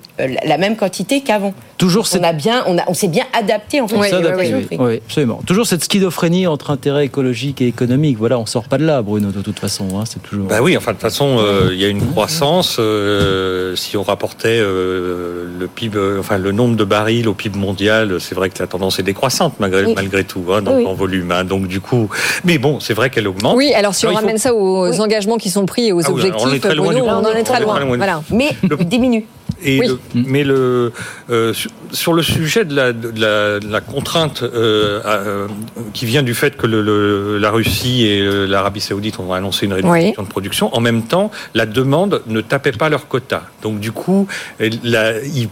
la même quantité qu'avant. Toujours on a bien, on, a, on s'est bien adapté en fait. Oui, absolument. Toujours cette schizophrénie entre intérêt écologique et économique. Voilà, on sort pas de là, Bruno, de toute façon. Hein, c'est toujours. Bah oui, enfin de toute façon, euh, il y a une croissance. Euh, si on rapportait euh, le PIB, enfin le nombre de barils au PIB mondial, c'est vrai que la tendance est décroissante malgré malgré tout, hein, donc en volume. Hein, donc du coup, mais bon, c'est vrai que augmente. Oui, alors si on ramène ça aux engagements qui sont pris et aux objectifs, on, est très loin on en est très loin. Voilà. Mais diminue. Et mais le, euh, sur le sujet de la, de la, contrainte euh, euh, qui vient du fait que le, la Russie et l'Arabie Saoudite ont annoncé une réduction de production, en même temps, la demande ne tapait pas leur quota. Donc du coup, la, ils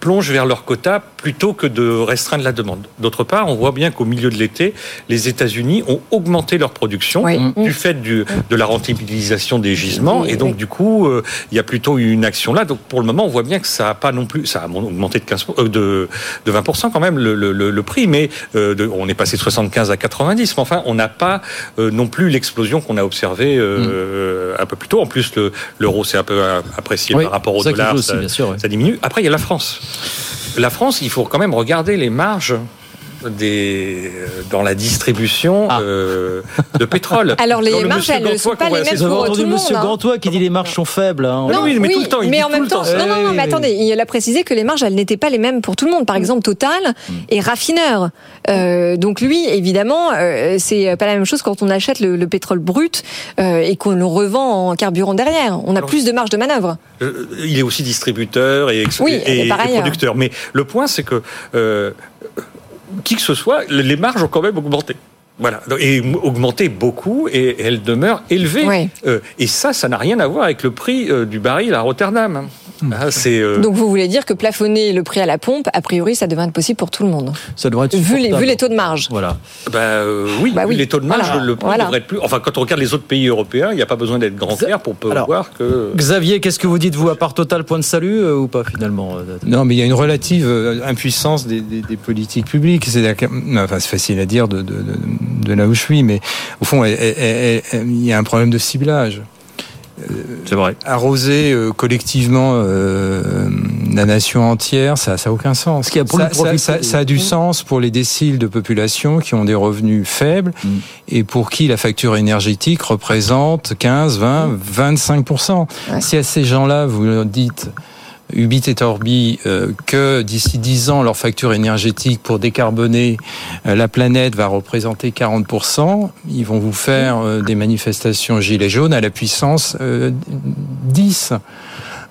plongent vers leur quota plutôt que de restreindre la demande. D'autre part, on voit bien qu'au milieu de l'été, les États-Unis ont augmenté leur production du fait du, de la rentabilisation des gisements, et donc du coup, euh, il y a plutôt une action là. Donc pour le moment, on voit bien que ça a pas non plus, ça a augmenté de 15, euh, de, de 20 quand même le, le, le prix, mais euh, de, on est passé de 75 à 90. Mais enfin, on n'a pas non plus l'explosion qu'on a observée mm. un peu plus tôt. En plus, l'euro s'est un peu apprécié par rapport au dollar, ça, ça diminue. Après, il y a la France. La France, il faut quand même regarder les marges des, dans la distribution ah. euh, de pétrole. Alors les marges, elles ne sont pas les mêmes pour tout le monde. entendu Monsieur hein. Gantois qui dit les marges sont faibles. Hein. Non, oui, mais tout le temps, il mais en même temps, non, non, non, mais attendez, il a précisé que les marges, elles n'étaient pas les mêmes pour tout le monde. Par exemple, Total mm. est raffineur. Euh, donc lui, évidemment, euh, c'est pas la même chose quand on achète le, pétrole brut euh, et qu'on le revend en carburant derrière. On a plus de marge de manœuvre. Euh, il est aussi distributeur et, et, et producteur. Mais le point, c'est que qui que ce soit, les marges ont quand même augmenté. Voilà, et augmenté beaucoup, et elles demeurent élevées. Euh, et ça, ça n'a rien à voir avec le prix euh, du baril à Rotterdam. Ah, euh, Donc vous voulez dire que plafonner le prix à la pompe, a priori, ça devrait être possible pour tout le monde Ça devrait être vu les, vu les taux de marge. Voilà. bah, euh, oui, Bah oui. les taux de marge, Voilà. le prix Voilà. devrait être plus. Enfin, quand on regarde les autres pays européens, il n'y a pas besoin d'être grand clair pour Alors, voir que. Xavier, qu'est-ce que vous dites, vous, à part Total Point de Salut euh, ou pas finalement Non, mais il y a une relative impuissance des, des- des politiques publiques. C'est enfin, c'est facile à dire de, de, de- de là où je suis, mais au fond, il y a un problème de ciblage. C'est vrai. Arroser euh, collectivement euh, la nation entière, ça n'a aucun sens. Ce qui a pour ça, ça- ça- ça a du sens pour les déciles de population qui ont des revenus faibles Mm. et pour qui la facture énergétique représente 15, 20, 25% Si à ces gens-là, vous leur dites Ubit et Orbi euh, que d'ici 10 ans, leur facture énergétique pour décarboner euh, la planète va représenter 40%, ils vont vous faire euh, des manifestations gilets jaunes à la puissance euh, 10.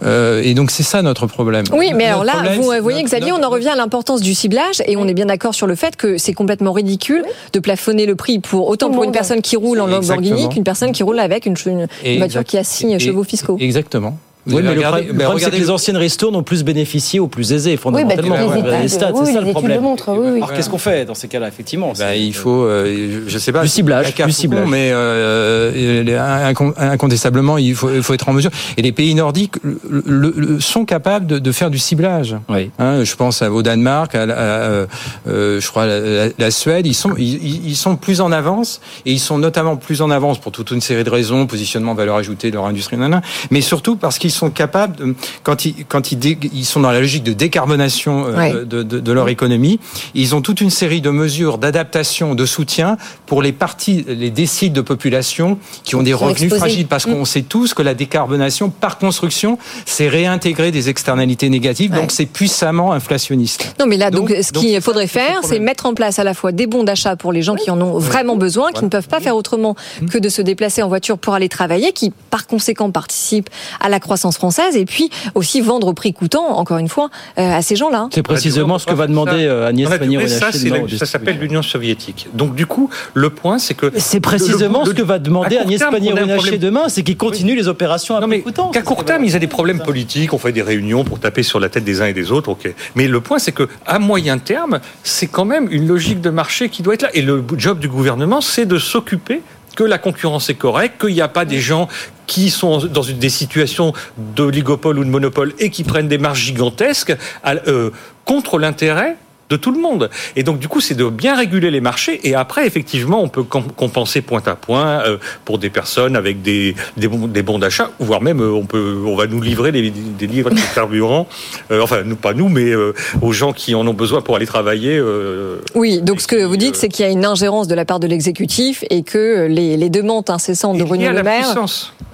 Euh, et donc c'est ça notre problème. Oui, mais alors là, problème, vous voyez, notre- Xavier, on en revient à l'importance du ciblage et on est bien d'accord sur le fait que c'est complètement ridicule de plafonner le prix pour autant pour une personne qui roule en Lamborghini qu'une personne qui roule avec une, une voiture exact- qui a six chevaux fiscaux. Exactement. Vous Oui, mais le, regardé- problème, le problème, c'est que regardez les anciennes ristournes ont plus bénéficié aux plus aisés, fondamentalement. bah, toutes les études- stats, oui, c'est ça les le problème. le montrent, oui, oui. Alors qu'est-ce qu'on fait dans ces cas-là, effectivement Bah, il faut, euh, je sais pas, Du ciblage, du ciblage. mais euh, euh, incon- incontestablement, il faut, il faut être en mesure. Et les pays nordiques le- le- le- sont capables de, de faire du ciblage. Oui. Hein, je pense au Danemark, à, euh, euh, je crois à la, la- la Suède. Ils sont, ils, ils sont plus en avance et ils sont notamment plus en avance pour toute une série de raisons, positionnement, valeur ajoutée de leur industrie, nanana, mais surtout parce qu'ils sont capables, de, quand ils quand ils, dé- ils sont dans la logique de décarbonation euh, Ouais. de, de, de leur économie, ils ont toute une série de mesures d'adaptation, de soutien pour les parties, les déciles de population qui ont des revenus exposés. fragiles, parce qu'on sait tous que la décarbonation, par construction, c'est réintégrer des externalités négatives, Ouais. donc c'est puissamment inflationniste. Non, mais là, donc, Donc- ce qu'il faudrait faire, c'est mettre en place à la fois des bons d'achat pour les gens qui en ont vraiment besoin, qui ne peuvent pas faire autrement que de se déplacer en voiture pour aller travailler, qui par conséquent participent à la croissance française, et puis aussi vendre au prix coûtant, encore une fois, euh, à ces gens-là. C'est précisément ce que va demander euh, Agnès Pannier-Runacher ça, s'appelle l'Union soviétique. Donc du coup, le point, c'est que C'est précisément le- ce que va demander Agnès Pannier-Runacher problème- demain, c'est qu'il continue les opérations à Non, prix coûtant. qu'à court terme, ils ont des problèmes politiques, on fait des réunions pour taper sur la tête des uns et des autres, ok. Mais le point, c'est que à moyen terme, c'est quand même une logique de marché qui doit être là. Et le job du gouvernement, c'est de s'occuper que la concurrence est correcte, qu'il n'y a pas des gens qui sont dans des situations d'oligopole ou de monopole et qui prennent des marges gigantesques euh, contre l'intérêt de tout le monde. Et donc, du coup, c'est de bien réguler les marchés. Et après, effectivement, on peut com- compenser point à point euh, pour des personnes avec des, des, bons, d'achat, voire même, euh, on, peut, on va nous livrer des, des livres de carburant, euh, enfin, nous, pas nous, mais euh, aux gens qui en ont besoin pour aller travailler. euh, Oui, donc ce que vous dites, c'est qu'il y a une ingérence de la part de l'exécutif et que les, les demandes incessantes de Bruno Le Maire.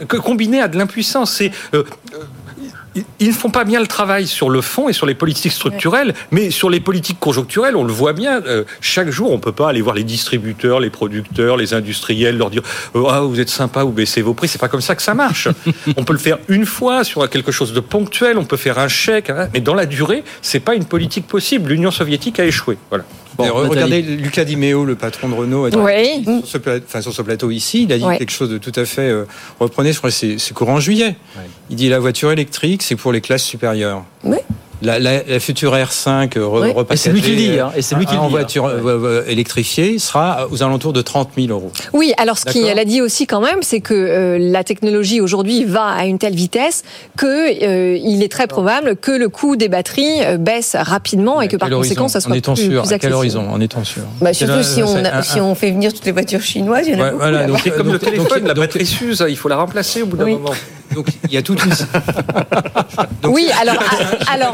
que combiné à de l'impuissance. C'est ils- ne font pas bien le travail sur le fond et sur les politiques structurelles, mais sur les politiques conjoncturelles, on le voit bien. euh, chaque jour, on peut pas aller voir les distributeurs, les producteurs, les industriels, leur dire euh, ah vous êtes sympa, vous baissez vos prix. C'est pas comme ça que ça marche. on peut le faire une fois sur quelque chose de ponctuel, on peut faire un chèque, hein, mais dans la durée, c'est pas une politique possible. L'Union soviétique a échoué. Voilà. Regardez Lucas Di Meo, le patron de Renault, a dit Oui. sur, ce pla- enfin, sur ce plateau ici, il a dit quelque chose de tout à fait. euh, reprenez, je crois que c'est c'est courant juillet. Il dit la voiture électrique, c'est pour les classes supérieures. Oui. La, la, la future R5 euh, re- Oui. repackagée, Et c'est lui qui le dit, hein, et c'est lui qui le en voiture hein. électrifiée sera aux alentours de 30 000 euros. Oui, alors ce qu'elle a dit aussi quand même, c'est que euh, la technologie aujourd'hui va à une telle vitesse que euh, il est très probable que le coût des batteries baisse rapidement et que par conséquent, ça soit En étant plus, sûr, plus à quel accessible. horizon En étant sûr. Bah, surtout si, on, c'est a- un- si un- on fait venir toutes les voitures chinoises, il y en a Ouais, beaucoup. voilà, donc- C'est comme le donc- téléphone, donc- la batterie s'use, il faut la remplacer au bout d'un Oui. moment. Donc il y a toute une. Donc, oui, alors,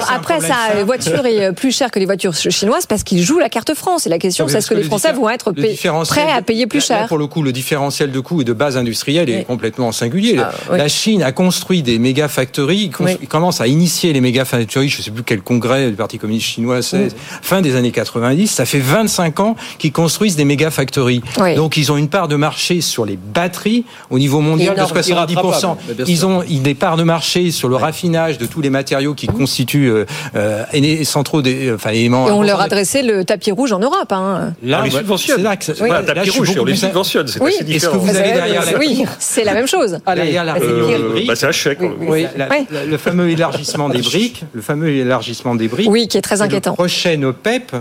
un après, ça, simple. les voitures est euh, plus chères que les voitures chinoises parce qu'ils jouent la carte France. Et la question, c'est est-ce que les le Français vont être pay- prêts à payer plus là, cher Pour le coup, le différentiel de coût et de base industrielle est Oui. complètement singulier. Ah, oui. La Chine a construit des méga factories, il, construit- Oui. commence à initier les méga factories, je ne sais plus quel congrès du Parti communiste chinois c'est, fin des années 90, ça fait 25 ans qu'ils construisent des méga factories. Donc ils ont une part de marché sur les batteries au niveau mondial de Énorme, 70%. irrattrapable, bien sûr. Ils ont des parts de marché sur le raffinage de tous les matériaux qui constituent euh, euh, centraux des enfin, éléments. Et on leur adressait le tapis rouge en Europe. Hein. Là, on les subventionne. C'est là que oui. pas un tapis rouge, on les subventionne. C'est oui. assez différent. Est-ce que vous avez derrière la... Oui, c'est la même chose. Derrière la euh, bah, c'est un chèque. Oui, la, la, le fameux élargissement des briques, le fameux élargissement des briques. Oui, qui est très inquiétant. Le prochain OPEP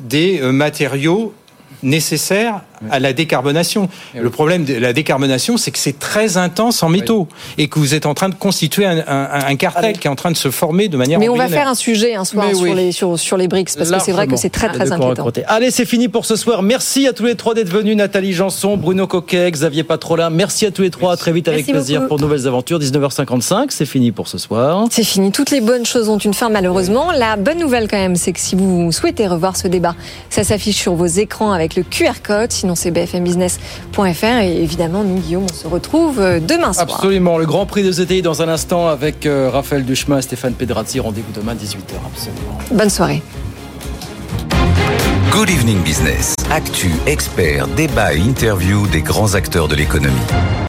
des matériaux nécessaires à la décarbonation. Le problème de la décarbonation, c'est que c'est très intense en métaux et que vous êtes en train de constituer un, un, un cartel qui est en train de se former de manière. Mais on va faire un sujet un soir sur, les, sur, sur, les BRICS parce que c'est vrai que c'est très très inquiétant. Raconter. Allez, c'est fini pour ce soir. Merci à tous les trois d'être venus. Nathalie Janson, Bruno Coquet, Xavier Patrolin. Merci à tous les trois. À très vite avec Merci plaisir beaucoup. pour de nouvelles aventures. 19h55, c'est fini pour ce soir. C'est fini. Toutes les bonnes choses ont une fin malheureusement. La bonne nouvelle quand même, c'est que si vous souhaitez revoir ce débat, ça s'affiche sur vos écrans avec le QR code. Sinon, c'est bfmbusiness.fr. Et évidemment, nous, Guillaume, on se retrouve euh, demain soir. Absolument. Le Grand Prix de ZTI dans un instant avec euh, Raphaël Duchemin et Stéphane Pedrazzi. Rendez-vous demain 18h. Absolument. Bonne soirée. Good Evening Business. Actu, experts, débat et interview des grands acteurs de l'économie.